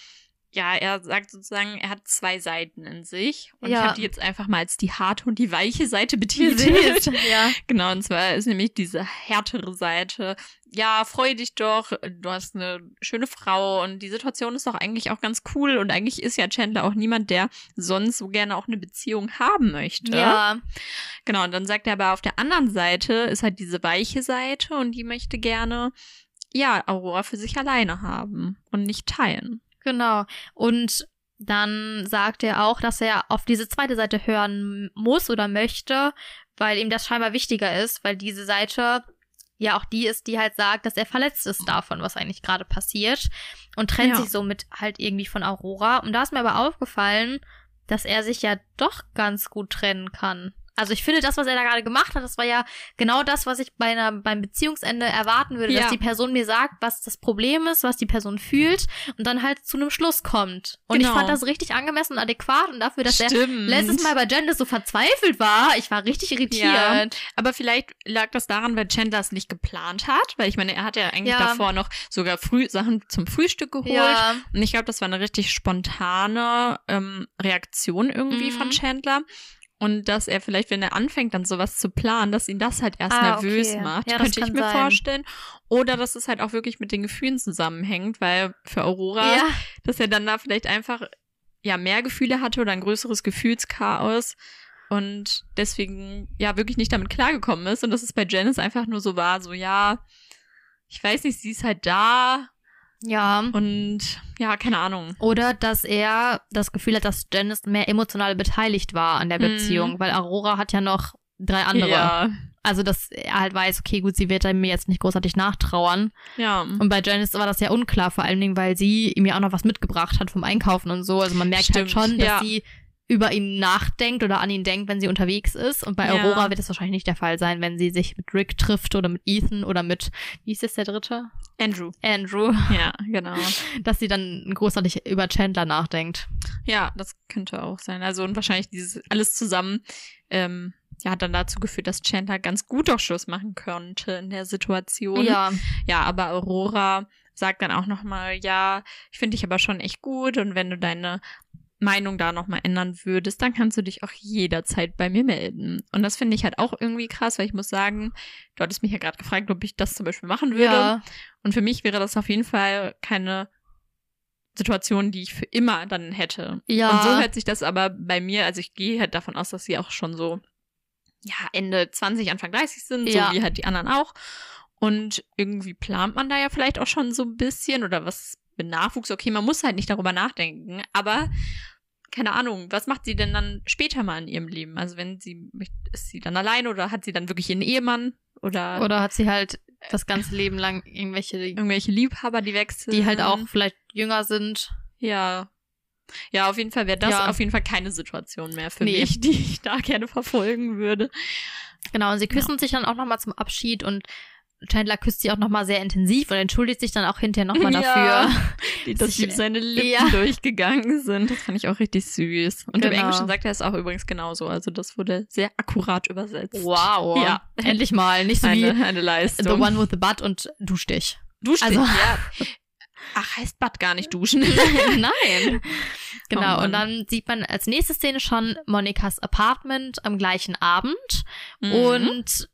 [SPEAKER 2] ja, er sagt sozusagen, er hat zwei Seiten in sich. Und ich
[SPEAKER 3] Ja.
[SPEAKER 2] habe die jetzt einfach mal als die harte und die weiche Seite betitelt.
[SPEAKER 3] ja.
[SPEAKER 2] Genau, und zwar ist nämlich diese härtere Seite. Ja, freu dich doch, du hast eine schöne Frau und die Situation ist doch eigentlich auch ganz cool und eigentlich ist ja Chandler auch niemand, der sonst so gerne auch eine Beziehung haben möchte.
[SPEAKER 3] Ja,
[SPEAKER 2] Genau, und dann sagt er aber auf der anderen Seite ist halt diese weiche Seite und die möchte gerne, ja, Aurora für sich alleine haben und nicht teilen.
[SPEAKER 3] Genau. Und dann sagt er auch, dass er auf diese zweite Seite hören muss oder möchte, weil ihm das scheinbar wichtiger ist, weil diese Seite ja auch die ist, die halt sagt, dass er verletzt ist davon, was eigentlich gerade passiert und trennt
[SPEAKER 2] Ja.
[SPEAKER 3] sich somit halt irgendwie von Aurora. Und da ist mir aber aufgefallen, dass er sich ja doch ganz gut trennen kann. Also ich finde, das, was er da gerade gemacht hat, das war ja genau das, was ich bei einer, beim Beziehungsende erwarten würde,
[SPEAKER 2] Ja.
[SPEAKER 3] dass die Person mir sagt, was das Problem ist, was die Person fühlt und dann halt zu einem Schluss kommt. Und
[SPEAKER 2] Genau.
[SPEAKER 3] ich fand das richtig angemessen und adäquat und dafür, dass er
[SPEAKER 2] Stimmt.
[SPEAKER 3] letztes Mal bei Janice so verzweifelt war, ich war richtig irritiert.
[SPEAKER 2] Ja, aber vielleicht lag das daran, weil Chandler es nicht geplant hat, weil ich meine, er hat ja eigentlich
[SPEAKER 3] Ja.
[SPEAKER 2] davor noch sogar früh Sachen zum Frühstück geholt.
[SPEAKER 3] Ja.
[SPEAKER 2] Und ich glaube, das war eine richtig spontane ähm, Reaktion irgendwie
[SPEAKER 3] Mhm.
[SPEAKER 2] von Chandler. Und dass er vielleicht, wenn er anfängt, dann sowas zu planen, dass ihn das halt erst
[SPEAKER 3] Ah,
[SPEAKER 2] nervös
[SPEAKER 3] okay.
[SPEAKER 2] macht,
[SPEAKER 3] Ja,
[SPEAKER 2] könnte ich mir
[SPEAKER 3] sein.
[SPEAKER 2] vorstellen. Oder dass es halt auch wirklich mit den Gefühlen zusammenhängt, weil für Aurora,
[SPEAKER 3] Ja.
[SPEAKER 2] dass er dann da vielleicht einfach ja mehr Gefühle hatte oder ein größeres Gefühlschaos und deswegen ja wirklich nicht damit klargekommen ist und dass es bei Janice einfach nur so war, so ja, ich weiß nicht, sie ist halt da
[SPEAKER 3] Ja.
[SPEAKER 2] und ja, keine Ahnung.
[SPEAKER 3] Oder dass er das Gefühl hat, dass Janice mehr emotional beteiligt war an der
[SPEAKER 2] Mhm.
[SPEAKER 3] Beziehung, weil Aurora hat ja noch drei andere.
[SPEAKER 2] Ja,
[SPEAKER 3] Also, dass er halt weiß, okay, gut, sie wird mir jetzt nicht großartig nachtrauern.
[SPEAKER 2] ja.
[SPEAKER 3] Und bei Janice war das ja unklar, vor allen Dingen, weil sie ihm ja auch noch was mitgebracht hat vom Einkaufen und so. Also man merkt halt
[SPEAKER 2] Stimmt,
[SPEAKER 3] schon, dass
[SPEAKER 2] ja.
[SPEAKER 3] sie über ihn nachdenkt oder an ihn denkt, wenn sie unterwegs ist. Und bei
[SPEAKER 2] Ja.
[SPEAKER 3] Aurora wird es wahrscheinlich nicht der Fall sein, wenn sie sich mit Rick trifft oder mit Ethan oder mit, wie ist es der dritte?
[SPEAKER 2] Andrew.
[SPEAKER 3] Andrew,
[SPEAKER 2] Ja, genau.
[SPEAKER 3] dass sie dann großartig über Chandler nachdenkt.
[SPEAKER 2] Ja, das könnte auch sein. Also und wahrscheinlich dieses alles zusammen ähm, ja, hat dann dazu geführt, dass Chandler ganz gut auch Schluss machen könnte in der Situation.
[SPEAKER 3] Ja,
[SPEAKER 2] Ja, aber Aurora sagt dann auch nochmal, ja, ich finde dich aber schon echt gut und wenn du deine Meinung da nochmal ändern würdest, dann kannst du dich auch jederzeit bei mir melden. Und das finde ich halt auch irgendwie krass, weil ich muss sagen, du hattest mich ja gerade gefragt, ob ich das zum Beispiel machen würde.
[SPEAKER 3] ja,
[SPEAKER 2] Und für mich wäre das auf jeden Fall keine Situation, die ich für immer dann hätte.
[SPEAKER 3] Ja.
[SPEAKER 2] Und so hört sich das aber bei mir, also ich gehe halt davon aus, dass sie auch schon so, ja, Ende 20, Anfang 30 sind,
[SPEAKER 3] Ja.
[SPEAKER 2] so wie halt die anderen auch. Und irgendwie plant man da ja vielleicht auch schon so ein bisschen oder was mit Nachwuchs. Okay, man muss halt nicht darüber nachdenken, aber keine Ahnung, was macht sie denn dann später mal in ihrem Leben? Also wenn sie, ist sie dann alleine oder hat sie dann wirklich ihren Ehemann oder,
[SPEAKER 3] Oder hat sie halt das ganze Leben lang irgendwelche,
[SPEAKER 2] irgendwelche Liebhaber, die wechseln?
[SPEAKER 3] die halt auch vielleicht jünger sind.
[SPEAKER 2] Ja. Ja, auf jeden Fall wäre das
[SPEAKER 3] Ja.
[SPEAKER 2] auf jeden Fall keine Situation mehr für
[SPEAKER 3] Nee.
[SPEAKER 2] mich, die ich da gerne verfolgen würde.
[SPEAKER 3] Genau, und sie küssen sich dann auch nochmal zum Abschied und Chandler küsst sie auch nochmal sehr intensiv und entschuldigt sich dann auch hinterher nochmal
[SPEAKER 2] Ja.
[SPEAKER 3] dafür.
[SPEAKER 2] Die, dass ihm seine Lippen
[SPEAKER 3] Ja.
[SPEAKER 2] durchgegangen sind. Das fand ich auch richtig süß. Und im
[SPEAKER 3] Genau.
[SPEAKER 2] Englischen sagt er es auch übrigens genauso. Also das wurde sehr akkurat übersetzt.
[SPEAKER 3] Wow.
[SPEAKER 2] Ja.
[SPEAKER 3] Endlich mal. Nicht so
[SPEAKER 2] Eine,
[SPEAKER 3] wie
[SPEAKER 2] eine Leistung.
[SPEAKER 3] The One with the Butt und Dusch dich.
[SPEAKER 2] Dusch
[SPEAKER 3] also-
[SPEAKER 2] ja. Ach, heißt Bad gar nicht duschen.
[SPEAKER 3] Nein. Genau,
[SPEAKER 2] Oh
[SPEAKER 3] und dann sieht man als nächste Szene schon Monikas Apartment am gleichen Abend.
[SPEAKER 2] Mhm.
[SPEAKER 3] Und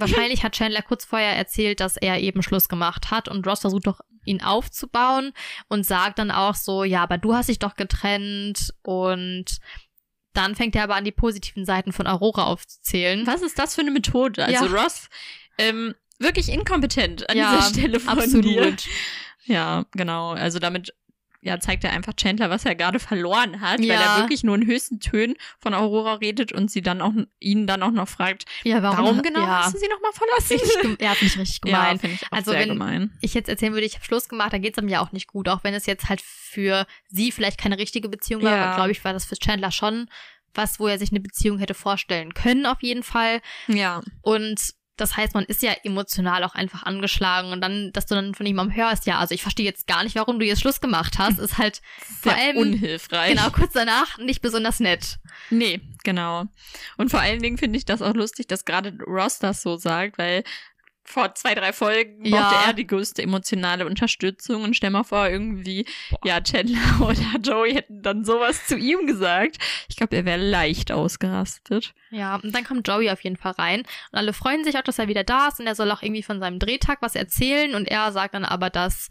[SPEAKER 3] wahrscheinlich hat Chandler kurz vorher erzählt, dass er eben Schluss gemacht hat und Ross versucht doch, ihn aufzubauen und sagt dann auch so, ja, aber du hast dich doch getrennt und dann fängt er aber an, die positiven Seiten von Aurora aufzuzählen.
[SPEAKER 2] Was ist das für eine Methode? Also
[SPEAKER 3] Ja.
[SPEAKER 2] Ross, ähm, wirklich inkompetent an
[SPEAKER 3] Ja,
[SPEAKER 2] dieser Stelle von
[SPEAKER 3] Absolut.
[SPEAKER 2] dir. Ja, genau. Also damit ja, zeigt er einfach Chandler, was er gerade verloren hat, weil
[SPEAKER 3] Ja.
[SPEAKER 2] er wirklich nur in höchsten Tönen von Aurora redet und sie dann auch ihn dann auch noch fragt,
[SPEAKER 3] Ja, warum,
[SPEAKER 2] warum, genau
[SPEAKER 3] ja,
[SPEAKER 2] hast du sie nochmal verlassen?
[SPEAKER 3] richtig, ja, finde ich richtig
[SPEAKER 2] ja,
[SPEAKER 3] gemein.
[SPEAKER 2] finde ich auch
[SPEAKER 3] Also
[SPEAKER 2] sehr
[SPEAKER 3] wenn-
[SPEAKER 2] gemein.
[SPEAKER 3] ich jetzt erzählen würde, ich habe Schluss gemacht, dann geht's ihm ja auch nicht gut, auch wenn es jetzt halt für sie vielleicht keine richtige Beziehung war,
[SPEAKER 2] Ja.
[SPEAKER 3] aber glaube ich, war das für Chandler schon was, wo er sich eine Beziehung hätte vorstellen können, auf jeden Fall.
[SPEAKER 2] Ja,
[SPEAKER 3] Und das heißt, man ist ja emotional auch einfach angeschlagen und dann, dass du dann von jemandem hörst, ja, also ich verstehe jetzt gar nicht, warum du jetzt Schluss gemacht hast, ist halt vor allem
[SPEAKER 2] unhilfreich.
[SPEAKER 3] genau kurz danach nicht besonders nett.
[SPEAKER 2] Nee, genau. Und vor allen Dingen finde ich das auch lustig, dass gerade Ross das so sagt, weil vor zwei, drei Folgen
[SPEAKER 3] Ja.
[SPEAKER 2] brauchte er die größte emotionale Unterstützung und stell mal vor, irgendwie, ja, Chandler oder Joey hätten dann sowas zu ihm gesagt. Ich glaube, er wäre leicht ausgerastet.
[SPEAKER 3] Ja, und dann kommt Joey auf jeden Fall rein und alle freuen sich auch, dass er wieder da ist und er soll auch irgendwie von seinem Drehtag was erzählen und er sagt dann aber, dass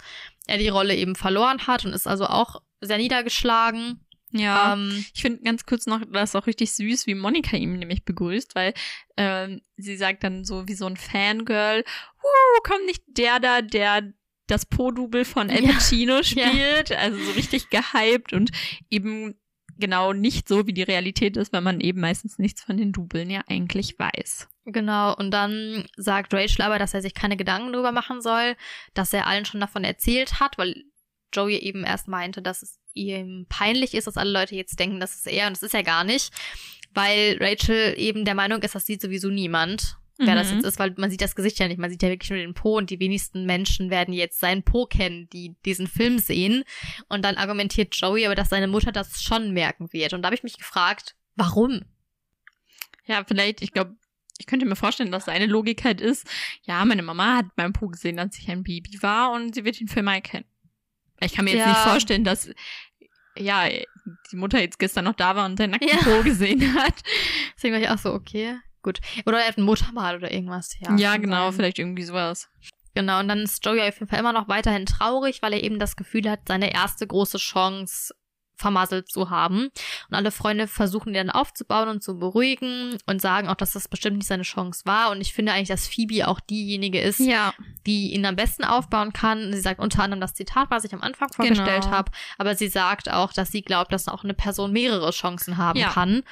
[SPEAKER 3] er die Rolle eben verloren hat und ist also auch sehr niedergeschlagen.
[SPEAKER 2] Ja.
[SPEAKER 3] Ähm,
[SPEAKER 2] Ich finde ganz kurz noch, das ist auch richtig süß, wie Monika ihm nämlich begrüßt, weil ähm, sie sagt dann so wie so ein Fangirl, uh, kommt nicht der da, der das Po-Double von
[SPEAKER 3] Ja.
[SPEAKER 2] Pacino spielt, also so richtig gehypt und eben genau nicht so, wie die Realität ist, weil man eben meistens nichts von den Dubeln ja eigentlich weiß.
[SPEAKER 3] Genau, und dann sagt Rachel aber, dass er sich keine Gedanken darüber machen soll, dass er allen schon davon erzählt hat, weil Joey eben erst meinte, dass es ihm peinlich ist, dass alle Leute jetzt denken, das ist er und es ist er gar nicht, weil Rachel eben der Meinung ist, das sieht sowieso niemand, wer das
[SPEAKER 2] Mhm.
[SPEAKER 3] jetzt ist, weil man sieht das Gesicht ja nicht, man sieht ja wirklich nur den Po und die wenigsten Menschen werden jetzt seinen Po kennen, die diesen Film sehen. Und dann argumentiert Joey aber, dass seine Mutter das schon merken wird. Und da habe ich mich gefragt, warum?
[SPEAKER 2] Ja, vielleicht, ich glaube, ich könnte mir vorstellen, dass seine Logik halt ist, ja, meine Mama hat beim Po gesehen, als ich ein Baby war und sie wird den Film mal kennen. Ich kann mir jetzt
[SPEAKER 3] Ja.
[SPEAKER 2] nicht vorstellen, dass, ja, die Mutter jetzt gestern noch da war und seinen nackten
[SPEAKER 3] Ja.
[SPEAKER 2] Po gesehen hat.
[SPEAKER 3] Deswegen war ich auch so, okay, gut. Oder er hat ein Muttermal oder irgendwas. Ja,
[SPEAKER 2] Ja, genau,
[SPEAKER 3] sein.
[SPEAKER 2] vielleicht irgendwie sowas.
[SPEAKER 3] Genau, und dann ist Joey auf jeden Fall immer noch weiterhin traurig, weil er eben das Gefühl hat, seine erste große Chance vermasselt zu haben. Und alle Freunde versuchen ihn dann aufzubauen und zu beruhigen und sagen auch, dass das bestimmt nicht seine Chance war. Und ich finde eigentlich, dass Phoebe auch diejenige ist,
[SPEAKER 2] Ja,
[SPEAKER 3] die ihn am besten aufbauen kann. Sie sagt unter anderem das Zitat, was ich am Anfang vorgestellt
[SPEAKER 2] Genau.
[SPEAKER 3] habe, aber sie sagt auch, dass sie glaubt, dass auch eine Person mehrere Chancen haben
[SPEAKER 2] Ja.
[SPEAKER 3] kann.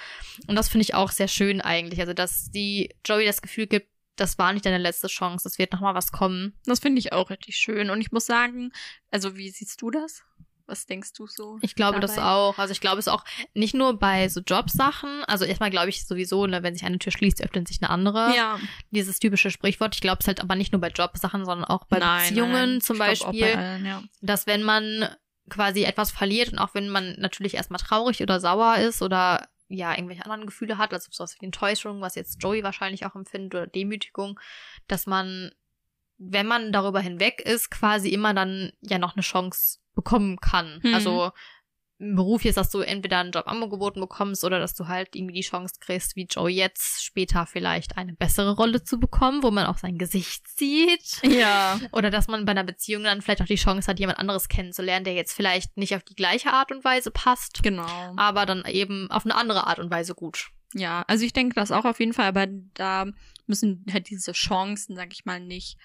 [SPEAKER 3] Und das finde ich auch sehr schön eigentlich. Also, dass die Joey das Gefühl gibt, das war nicht deine letzte Chance, es wird nochmal was kommen.
[SPEAKER 2] das finde ich auch richtig schön. Und ich muss sagen, also wie siehst du das? Was denkst du so?
[SPEAKER 3] Ich glaube das
[SPEAKER 2] dabei?
[SPEAKER 3] auch. Also ich glaube es auch nicht nur bei so Jobsachen. Also erstmal glaube ich sowieso, ne, wenn sich eine Tür schließt, öffnet sich eine andere.
[SPEAKER 2] Ja,
[SPEAKER 3] Dieses typische Sprichwort. Ich glaube es halt aber nicht nur bei Jobsachen, sondern auch bei
[SPEAKER 2] Nein,
[SPEAKER 3] Beziehungen
[SPEAKER 2] nein,
[SPEAKER 3] zum
[SPEAKER 2] Ich
[SPEAKER 3] Beispiel.
[SPEAKER 2] bei allen, ja.
[SPEAKER 3] dass wenn man quasi etwas verliert und auch wenn man natürlich erstmal traurig oder sauer ist oder ja, irgendwelche anderen Gefühle hat, also sowas wie Enttäuschung, was jetzt Joey wahrscheinlich auch empfindet oder Demütigung, dass man, wenn man darüber hinweg ist, quasi immer dann ja noch eine Chance bekommen kann.
[SPEAKER 2] Mhm.
[SPEAKER 3] Also im Beruf jetzt, dass du entweder einen Job angeboten bekommst oder dass du halt irgendwie die Chance kriegst, wie Joey jetzt später vielleicht eine bessere Rolle zu bekommen, wo man auch sein Gesicht sieht.
[SPEAKER 2] Ja.
[SPEAKER 3] Oder dass man bei einer Beziehung dann vielleicht auch die Chance hat, jemand anderes kennenzulernen, der jetzt vielleicht nicht auf die gleiche Art und Weise passt,
[SPEAKER 2] Genau.
[SPEAKER 3] aber dann eben auf eine andere Art und Weise gut.
[SPEAKER 2] Ja, also ich denke das auch auf jeden Fall, aber da müssen halt diese Chancen, sag ich mal, nicht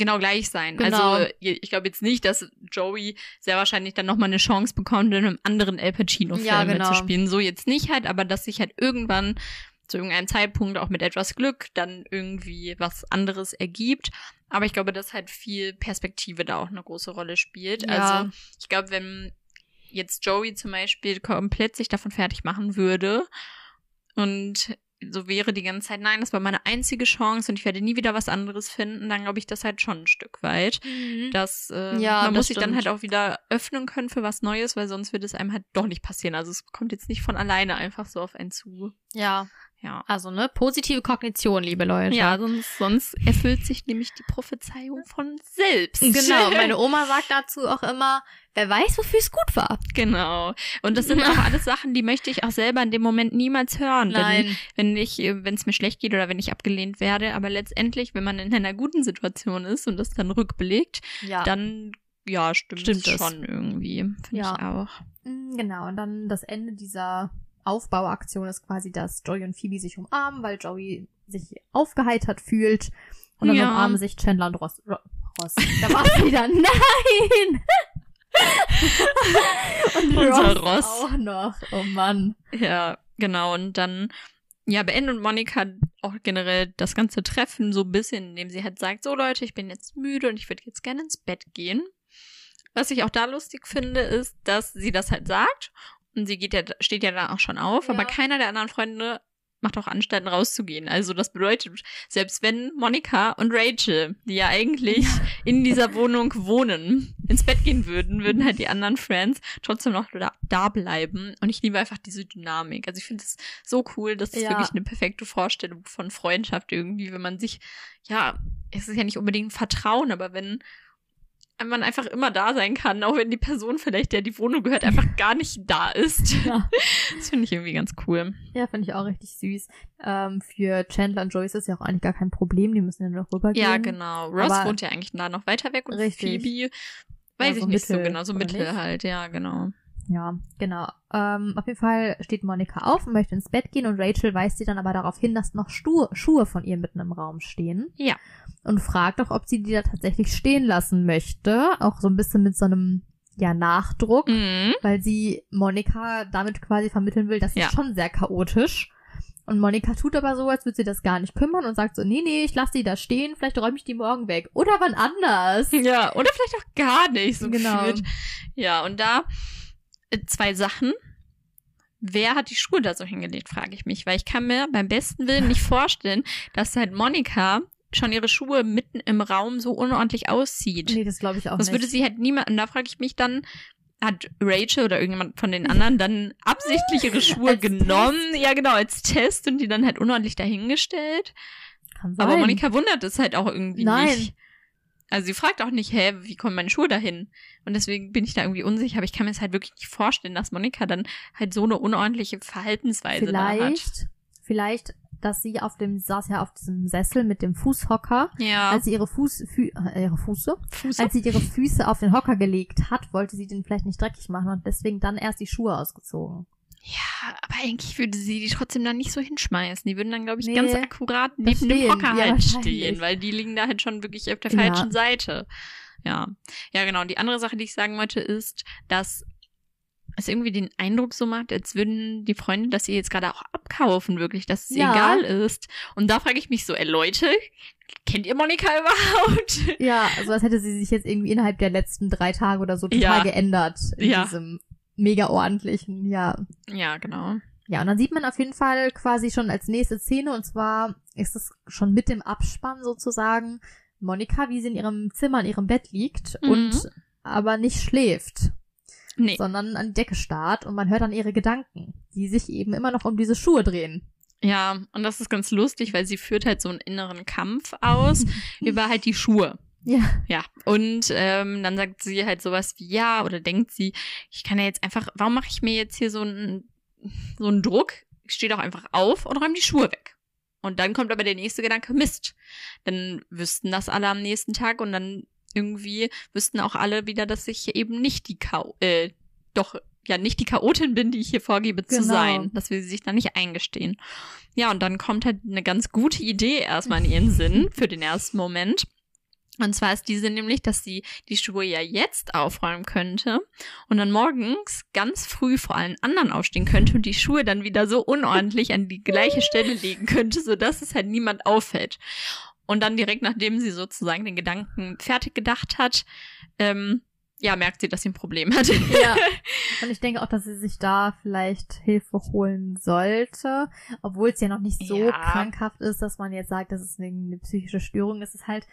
[SPEAKER 2] genau gleich sein.
[SPEAKER 3] Genau.
[SPEAKER 2] Also ich glaube jetzt nicht, dass Joey sehr wahrscheinlich dann nochmal eine Chance bekommt, in einem anderen El Pacino-Film
[SPEAKER 3] Ja, genau.
[SPEAKER 2] mitzuspielen. So jetzt nicht halt, aber dass sich halt irgendwann zu irgendeinem Zeitpunkt auch mit etwas Glück dann irgendwie was anderes ergibt. Aber ich glaube, dass halt viel Perspektive da auch eine große Rolle spielt.
[SPEAKER 3] Ja.
[SPEAKER 2] Also ich glaube, wenn jetzt Joey zum Beispiel komplett sich davon fertig machen würde und so wäre die ganze Zeit, nein, das war meine einzige Chance und ich werde nie wieder was anderes finden, dann glaube ich das halt schon ein Stück weit. Dass äh,
[SPEAKER 3] Ja,
[SPEAKER 2] man
[SPEAKER 3] das
[SPEAKER 2] muss sich dann halt auch wieder öffnen können für was Neues, weil sonst wird es einem halt doch nicht passieren. Also es kommt jetzt nicht von alleine einfach so auf einen zu.
[SPEAKER 3] Ja,
[SPEAKER 2] Ja.
[SPEAKER 3] also ne, positive Kognition, liebe Leute.
[SPEAKER 2] Ja, sonst, sonst erfüllt sich nämlich die Prophezeiung von selbst.
[SPEAKER 3] Genau, meine Oma sagt dazu auch immer, wer weiß, wofür es gut war.
[SPEAKER 2] Genau. Und das sind auch alles Sachen, die möchte ich auch selber in dem Moment niemals hören. Wenn, wenn ich, wenn es mir schlecht geht oder wenn ich abgelehnt werde. Aber letztendlich, wenn man in einer guten Situation ist und das dann rückbelegt,
[SPEAKER 3] ja.
[SPEAKER 2] dann ja, stimmt,
[SPEAKER 3] Stimmt
[SPEAKER 2] schon irgendwie. Finde
[SPEAKER 3] Ja.
[SPEAKER 2] ich auch.
[SPEAKER 3] Mm, Genau, und dann das Ende dieser Aufbauaktion ist quasi, dass Joey und Phoebe sich umarmen, weil Joey sich aufgeheitert fühlt. Und dann
[SPEAKER 2] Ja.
[SPEAKER 3] umarmen sich Chandler und Ross. Ro Ross. Da war's wieder. Nein! und
[SPEAKER 2] Unser
[SPEAKER 3] Ross,
[SPEAKER 2] Ross.
[SPEAKER 3] auch noch. Oh Mann.
[SPEAKER 2] Ja, genau. Und dann, ja, beendet Monika auch generell das ganze Treffen so ein bisschen, indem sie halt sagt, so Leute, ich bin jetzt müde und ich würde jetzt gerne ins Bett gehen. Was ich auch da lustig finde, ist, dass sie das halt sagt und sie geht ja, steht ja dann auch schon auf,
[SPEAKER 3] Ja.
[SPEAKER 2] aber keiner der anderen Freunde macht auch Anstalten rauszugehen. Also das bedeutet, selbst wenn Monika und Rachel, die ja eigentlich in dieser Wohnung wohnen, ins Bett gehen würden, würden halt die anderen Friends trotzdem noch da, da bleiben. Und ich liebe einfach diese Dynamik. Also ich finde es so cool, das ist
[SPEAKER 3] Ja.
[SPEAKER 2] wirklich eine perfekte Vorstellung von Freundschaft irgendwie, wenn man sich, ja, es ist ja nicht unbedingt Vertrauen, aber wenn man einfach immer da sein kann, auch wenn die Person vielleicht, der die Wohnung gehört, einfach gar nicht da ist.
[SPEAKER 3] Ja.
[SPEAKER 2] Das finde ich irgendwie ganz cool.
[SPEAKER 3] Ja, finde ich auch richtig süß. Ähm, für Chandler und Joyce ist ja auch eigentlich gar kein Problem, die müssen ja noch rübergehen.
[SPEAKER 2] Ja, genau. Ross
[SPEAKER 3] Aber-
[SPEAKER 2] wohnt ja eigentlich da noch weiter weg und
[SPEAKER 3] Richtig.
[SPEAKER 2] Phoebe weiß
[SPEAKER 3] Ja,
[SPEAKER 2] ich
[SPEAKER 3] so
[SPEAKER 2] nicht so
[SPEAKER 3] Mittel,
[SPEAKER 2] genau, so Mittel
[SPEAKER 3] nicht?
[SPEAKER 2] halt, ja, genau.
[SPEAKER 3] Ja, genau. Ähm, auf jeden Fall steht Monika auf und möchte ins Bett gehen und Rachel weist sie dann aber darauf hin, dass noch Stu Schuhe von ihr mitten im Raum stehen.
[SPEAKER 2] Ja.
[SPEAKER 3] Und fragt auch, ob sie die da tatsächlich stehen lassen möchte. Auch so ein bisschen mit so einem, ja, Nachdruck,
[SPEAKER 2] Mhm.
[SPEAKER 3] weil sie Monika damit quasi vermitteln will, das
[SPEAKER 2] Ja.
[SPEAKER 3] ist schon sehr chaotisch. Und Monika tut aber so, als würde sie das gar nicht kümmern und sagt so, nee, nee, ich lasse die da stehen, vielleicht räume ich die morgen weg. Oder wann anders.
[SPEAKER 2] Ja, oder vielleicht auch gar nicht so
[SPEAKER 3] Genau.
[SPEAKER 2] gefühlt. Ja, und da zwei Sachen. wer hat die Schuhe da so hingelegt, frage ich mich. Weil ich kann mir beim besten Willen nicht vorstellen, dass halt Monika schon ihre Schuhe mitten im Raum so unordentlich auszieht.
[SPEAKER 3] Nee, das glaube ich auch
[SPEAKER 2] Das
[SPEAKER 3] nicht.
[SPEAKER 2] würde sie halt niemand, und da frage ich mich dann, hat Rachel oder irgendjemand von den anderen dann absichtlich ihre Schuhe genommen, ja genau, als Test und die dann halt unordentlich dahingestellt. Aber Monika wundert es halt auch irgendwie
[SPEAKER 3] Nein.
[SPEAKER 2] nicht. Also sie fragt auch nicht, hä, wie kommen meine Schuhe dahin? Und deswegen bin ich da irgendwie unsicher, aber ich kann mir es halt wirklich nicht vorstellen, dass Monika dann halt so eine unordentliche Verhaltensweise da hat.
[SPEAKER 3] vielleicht, vielleicht, dass sie auf dem, saß ja auf diesem Sessel mit dem Fußhocker,
[SPEAKER 2] Ja.
[SPEAKER 3] als sie ihre Fuß, Fü, äh, ihre Füße,
[SPEAKER 2] Fuß
[SPEAKER 3] als sie ihre Füße auf den Hocker gelegt hat, wollte sie den vielleicht nicht dreckig machen und deswegen dann erst die Schuhe ausgezogen.
[SPEAKER 2] Ja, aber eigentlich würde sie die trotzdem dann nicht so hinschmeißen. Die würden dann, glaube ich,
[SPEAKER 3] Nee,
[SPEAKER 2] ganz akkurat neben dem. Hocker
[SPEAKER 3] Ja,
[SPEAKER 2] halt stehen, weil die liegen da halt schon wirklich auf der
[SPEAKER 3] Ja.
[SPEAKER 2] falschen Seite. Ja. Ja, genau. Und die andere Sache, die ich sagen wollte, ist, dass es irgendwie den Eindruck so macht, als würden die Freunde das ihr jetzt gerade auch abkaufen, wirklich, dass es
[SPEAKER 3] Ja.
[SPEAKER 2] egal ist. Und da frage ich mich so, ey Leute, kennt ihr Monika überhaupt?
[SPEAKER 3] Ja, also als hätte sie sich jetzt irgendwie innerhalb der letzten drei Tage oder so total
[SPEAKER 2] Ja.
[SPEAKER 3] geändert in
[SPEAKER 2] Ja.
[SPEAKER 3] diesem mega ordentlichen, ja.
[SPEAKER 2] Ja, genau.
[SPEAKER 3] Ja, und dann sieht man auf jeden Fall quasi schon als nächste Szene, und zwar ist es schon mit dem Abspann sozusagen, Monika, wie sie in ihrem Zimmer, in ihrem Bett liegt
[SPEAKER 2] Mhm.
[SPEAKER 3] und aber nicht schläft,
[SPEAKER 2] Nee.
[SPEAKER 3] sondern an die Decke starrt und man hört dann ihre Gedanken, die sich eben immer noch um diese Schuhe drehen.
[SPEAKER 2] Ja, und das ist ganz lustig, weil sie führt halt so einen inneren Kampf aus über halt die Schuhe.
[SPEAKER 3] Ja.
[SPEAKER 2] Ja, und ähm, dann sagt sie halt sowas wie ja oder denkt sie, ich kann ja jetzt einfach, warum mache ich mir jetzt hier so einen so einen Druck? Ich stehe doch einfach auf und räume die Schuhe weg. Und dann kommt aber der nächste Gedanke, Mist. Dann wüssten das alle am nächsten Tag und dann irgendwie wüssten auch alle wieder, dass ich eben nicht die K äh, doch ja nicht die Chaotin bin, die ich hier vorgebe zu
[SPEAKER 3] Genau.
[SPEAKER 2] sein, dass wir sie sich da nicht eingestehen. Ja, und dann kommt halt eine ganz gute Idee erstmal in ihren Sinn für den ersten Moment. Und zwar ist diese nämlich, dass sie die Schuhe ja jetzt aufräumen könnte und dann morgens ganz früh vor allen anderen aufstehen könnte und die Schuhe dann wieder so unordentlich an die gleiche Stelle legen könnte, sodass es halt niemand auffällt. Und dann direkt nachdem sie sozusagen den Gedanken fertig gedacht hat, ähm, ja, merkt sie, dass sie ein Problem hat.
[SPEAKER 3] Ja. Und ich denke auch, dass sie sich da vielleicht Hilfe holen sollte, obwohl es ja noch nicht so
[SPEAKER 2] Ja.
[SPEAKER 3] krankhaft ist, dass man jetzt sagt, das ist eine, psychische Störung. Es ist halt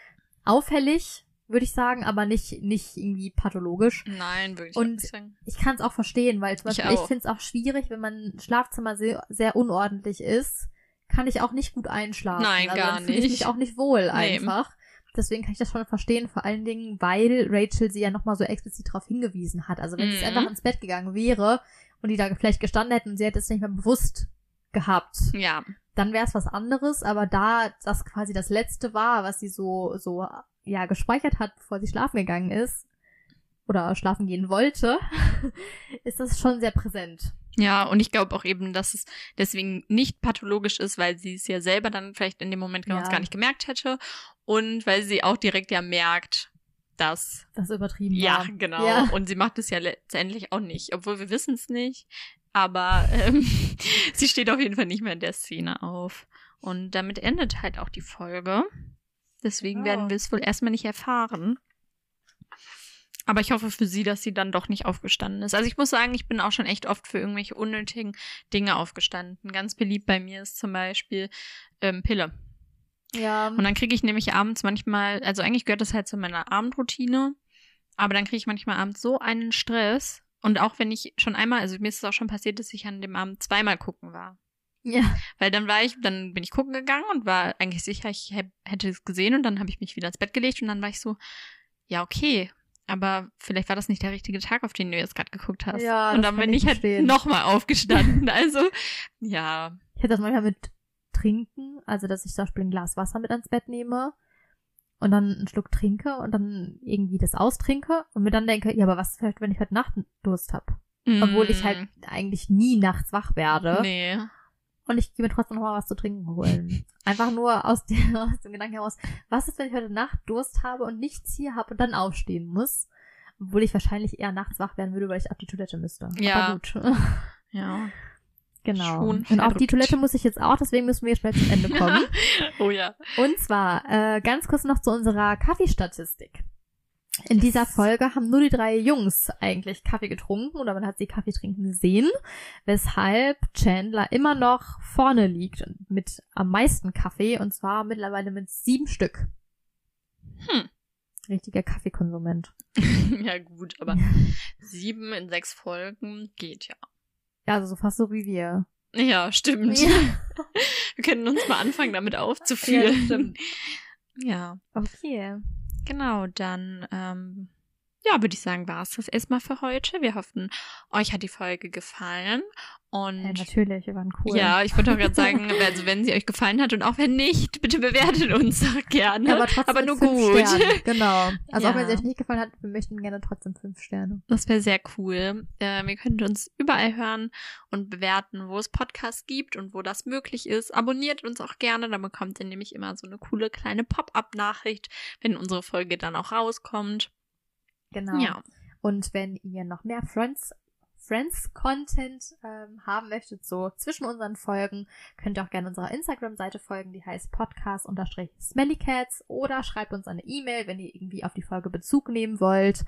[SPEAKER 3] auffällig, würde ich sagen, aber nicht, nicht irgendwie pathologisch.
[SPEAKER 2] Nein, wirklich
[SPEAKER 3] Und-
[SPEAKER 2] nicht sagen.
[SPEAKER 3] Ich kann es auch verstehen, weil zum
[SPEAKER 2] Ich
[SPEAKER 3] Beispiel ich,
[SPEAKER 2] auch.
[SPEAKER 3] finde es auch schwierig, wenn mein Schlafzimmer sehr, sehr unordentlich ist, kann ich auch nicht gut einschlafen.
[SPEAKER 2] Nein,
[SPEAKER 3] also
[SPEAKER 2] gar
[SPEAKER 3] fühle ich
[SPEAKER 2] nicht.
[SPEAKER 3] mich auch nicht wohl
[SPEAKER 2] Nee.
[SPEAKER 3] einfach. Deswegen kann ich das schon verstehen, vor allen Dingen, weil Rachel sie ja nochmal so explizit darauf hingewiesen hat. Also wenn sie
[SPEAKER 2] Mhm.
[SPEAKER 3] einfach ins Bett gegangen wäre und die da vielleicht gestanden hätten und sie hätte es nicht mehr bewusst gehabt,
[SPEAKER 2] Ja,
[SPEAKER 3] dann wäre es was anderes. Aber da das quasi das Letzte war, was sie so, so, ja, gespeichert hat, bevor sie schlafen gegangen ist oder schlafen gehen wollte, ist das schon sehr präsent.
[SPEAKER 2] Ja, und ich glaube auch eben, dass es deswegen nicht pathologisch ist, weil sie es ja selber dann vielleicht in dem Moment ganz
[SPEAKER 3] Ja.
[SPEAKER 2] gar nicht gemerkt hätte und weil sie auch direkt ja merkt, dass
[SPEAKER 3] Das übertrieben
[SPEAKER 2] ja,
[SPEAKER 3] war.
[SPEAKER 2] genau.
[SPEAKER 3] Ja.
[SPEAKER 2] Und sie macht es ja letztendlich auch nicht, obwohl wir wissen es nicht. Aber ähm, sie steht auf jeden Fall nicht mehr in der Szene auf. Und damit endet halt auch die Folge. Deswegen
[SPEAKER 3] Oh.
[SPEAKER 2] werden wir es wohl erstmal nicht erfahren. Aber ich hoffe für sie, dass sie dann doch nicht aufgestanden ist. Also ich muss sagen, ich bin auch schon echt oft für irgendwelche unnötigen Dinge aufgestanden. Ganz beliebt bei mir ist zum Beispiel ähm, Pille.
[SPEAKER 3] Ja.
[SPEAKER 2] Und dann kriege ich nämlich abends manchmal, also eigentlich gehört das halt zu meiner Abendroutine, aber dann kriege ich manchmal abends so einen Stress. Und auch wenn ich schon einmal, also mir ist es auch schon passiert, dass ich an dem Abend zweimal gucken war.
[SPEAKER 3] ja.
[SPEAKER 2] Weil dann war ich, dann bin ich gucken gegangen und war eigentlich sicher, ich hätte es gesehen und dann habe ich mich wieder ins Bett gelegt und dann war ich so, ja, okay. Aber vielleicht war das nicht der richtige Tag, auf den du jetzt gerade geguckt hast.
[SPEAKER 3] Ja,
[SPEAKER 2] und dann bin
[SPEAKER 3] ich
[SPEAKER 2] ich halt nochmal aufgestanden. Also, ja.
[SPEAKER 3] Ich hätte das manchmal mit Trinken, also dass ich zum Beispiel ein Glas Wasser mit ans Bett nehme und dann einen Schluck trinke und dann irgendwie das austrinke und mir dann denke, ja, aber was vielleicht, wenn ich heute Nacht Durst habe? Obwohl ich halt eigentlich nie nachts wach werde.
[SPEAKER 2] Mm, Nee.
[SPEAKER 3] Und ich gehe mir trotzdem noch mal was zu trinken holen. Einfach nur aus, dem aus dem Gedanken heraus, was ist, wenn ich heute Nacht Durst habe und nichts hier habe und dann aufstehen muss? Obwohl ich wahrscheinlich eher nachts wach werden würde, weil ich auf die Toilette müsste.
[SPEAKER 2] Ja.
[SPEAKER 3] Aber gut.
[SPEAKER 2] Ja.
[SPEAKER 3] Genau.
[SPEAKER 2] Schon
[SPEAKER 3] und auf die. Toilette muss ich jetzt auch, deswegen müssen wir schnell zum Ende kommen.
[SPEAKER 2] oh ja.
[SPEAKER 3] Und zwar äh, ganz kurz noch zu unserer Kaffeestatistik. In dieser Folge haben nur die drei Jungs eigentlich Kaffee getrunken oder man hat sie Kaffee trinken sehen, weshalb Chandler immer noch vorne liegt mit am meisten Kaffee und zwar mittlerweile mit sieben Stück.
[SPEAKER 2] Hm.
[SPEAKER 3] Richtiger Kaffeekonsument.
[SPEAKER 2] ja, gut, aber sieben in sechs Folgen geht ja.
[SPEAKER 3] Ja, also so fast so wie wir.
[SPEAKER 2] Ja, stimmt.
[SPEAKER 3] Ja.
[SPEAKER 2] Wir können uns mal anfangen, damit aufzuführen.
[SPEAKER 3] Ja, stimmt.
[SPEAKER 2] Ja,
[SPEAKER 3] Okay.
[SPEAKER 2] genau, dann, ähm, ja, würde ich sagen, war es das erstmal für heute. Wir hoffen, euch hat die Folge gefallen. Und
[SPEAKER 3] Ja, natürlich, wir waren cool.
[SPEAKER 2] Ja, ich wollte auch gerade sagen, also wenn sie euch gefallen hat und auch wenn nicht, bitte bewertet uns gerne.
[SPEAKER 3] aber trotzdem
[SPEAKER 2] aber nur gut.
[SPEAKER 3] Sternen. Genau. Also auch wenn
[SPEAKER 2] Ja.
[SPEAKER 3] es euch nicht gefallen hat, wir möchten gerne trotzdem fünf Sterne.
[SPEAKER 2] Das wäre sehr cool. Ähm, ihr könnt uns überall hören und bewerten, wo es Podcasts gibt und wo das möglich ist. Abonniert uns auch gerne, dann bekommt ihr nämlich immer so eine coole kleine Pop-up-Nachricht, wenn unsere Folge dann auch rauskommt.
[SPEAKER 3] Genau.
[SPEAKER 2] Ja.
[SPEAKER 3] Und wenn ihr noch mehr Friends Friends-Content ähm, haben möchtet, so zwischen unseren Folgen, könnt ihr auch gerne unserer Instagram-Seite folgen, die heißt podcast-smellycats oder schreibt uns eine E-Mail, wenn ihr irgendwie auf die Folge Bezug nehmen wollt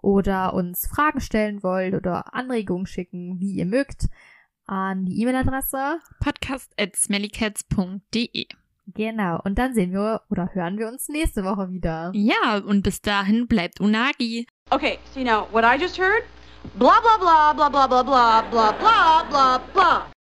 [SPEAKER 3] oder uns Fragen stellen wollt oder Anregungen schicken, wie ihr mögt, an die E-Mail-Adresse.
[SPEAKER 2] Podcast at smellycats.de.
[SPEAKER 3] Genau. Und dann sehen wir oder hören wir uns nächste Woche wieder.
[SPEAKER 2] Ja, und bis dahin bleibt Unagi.
[SPEAKER 4] Okay, so now what I just heard? Blah blah blah blah blah blah blah blah blah blah blah.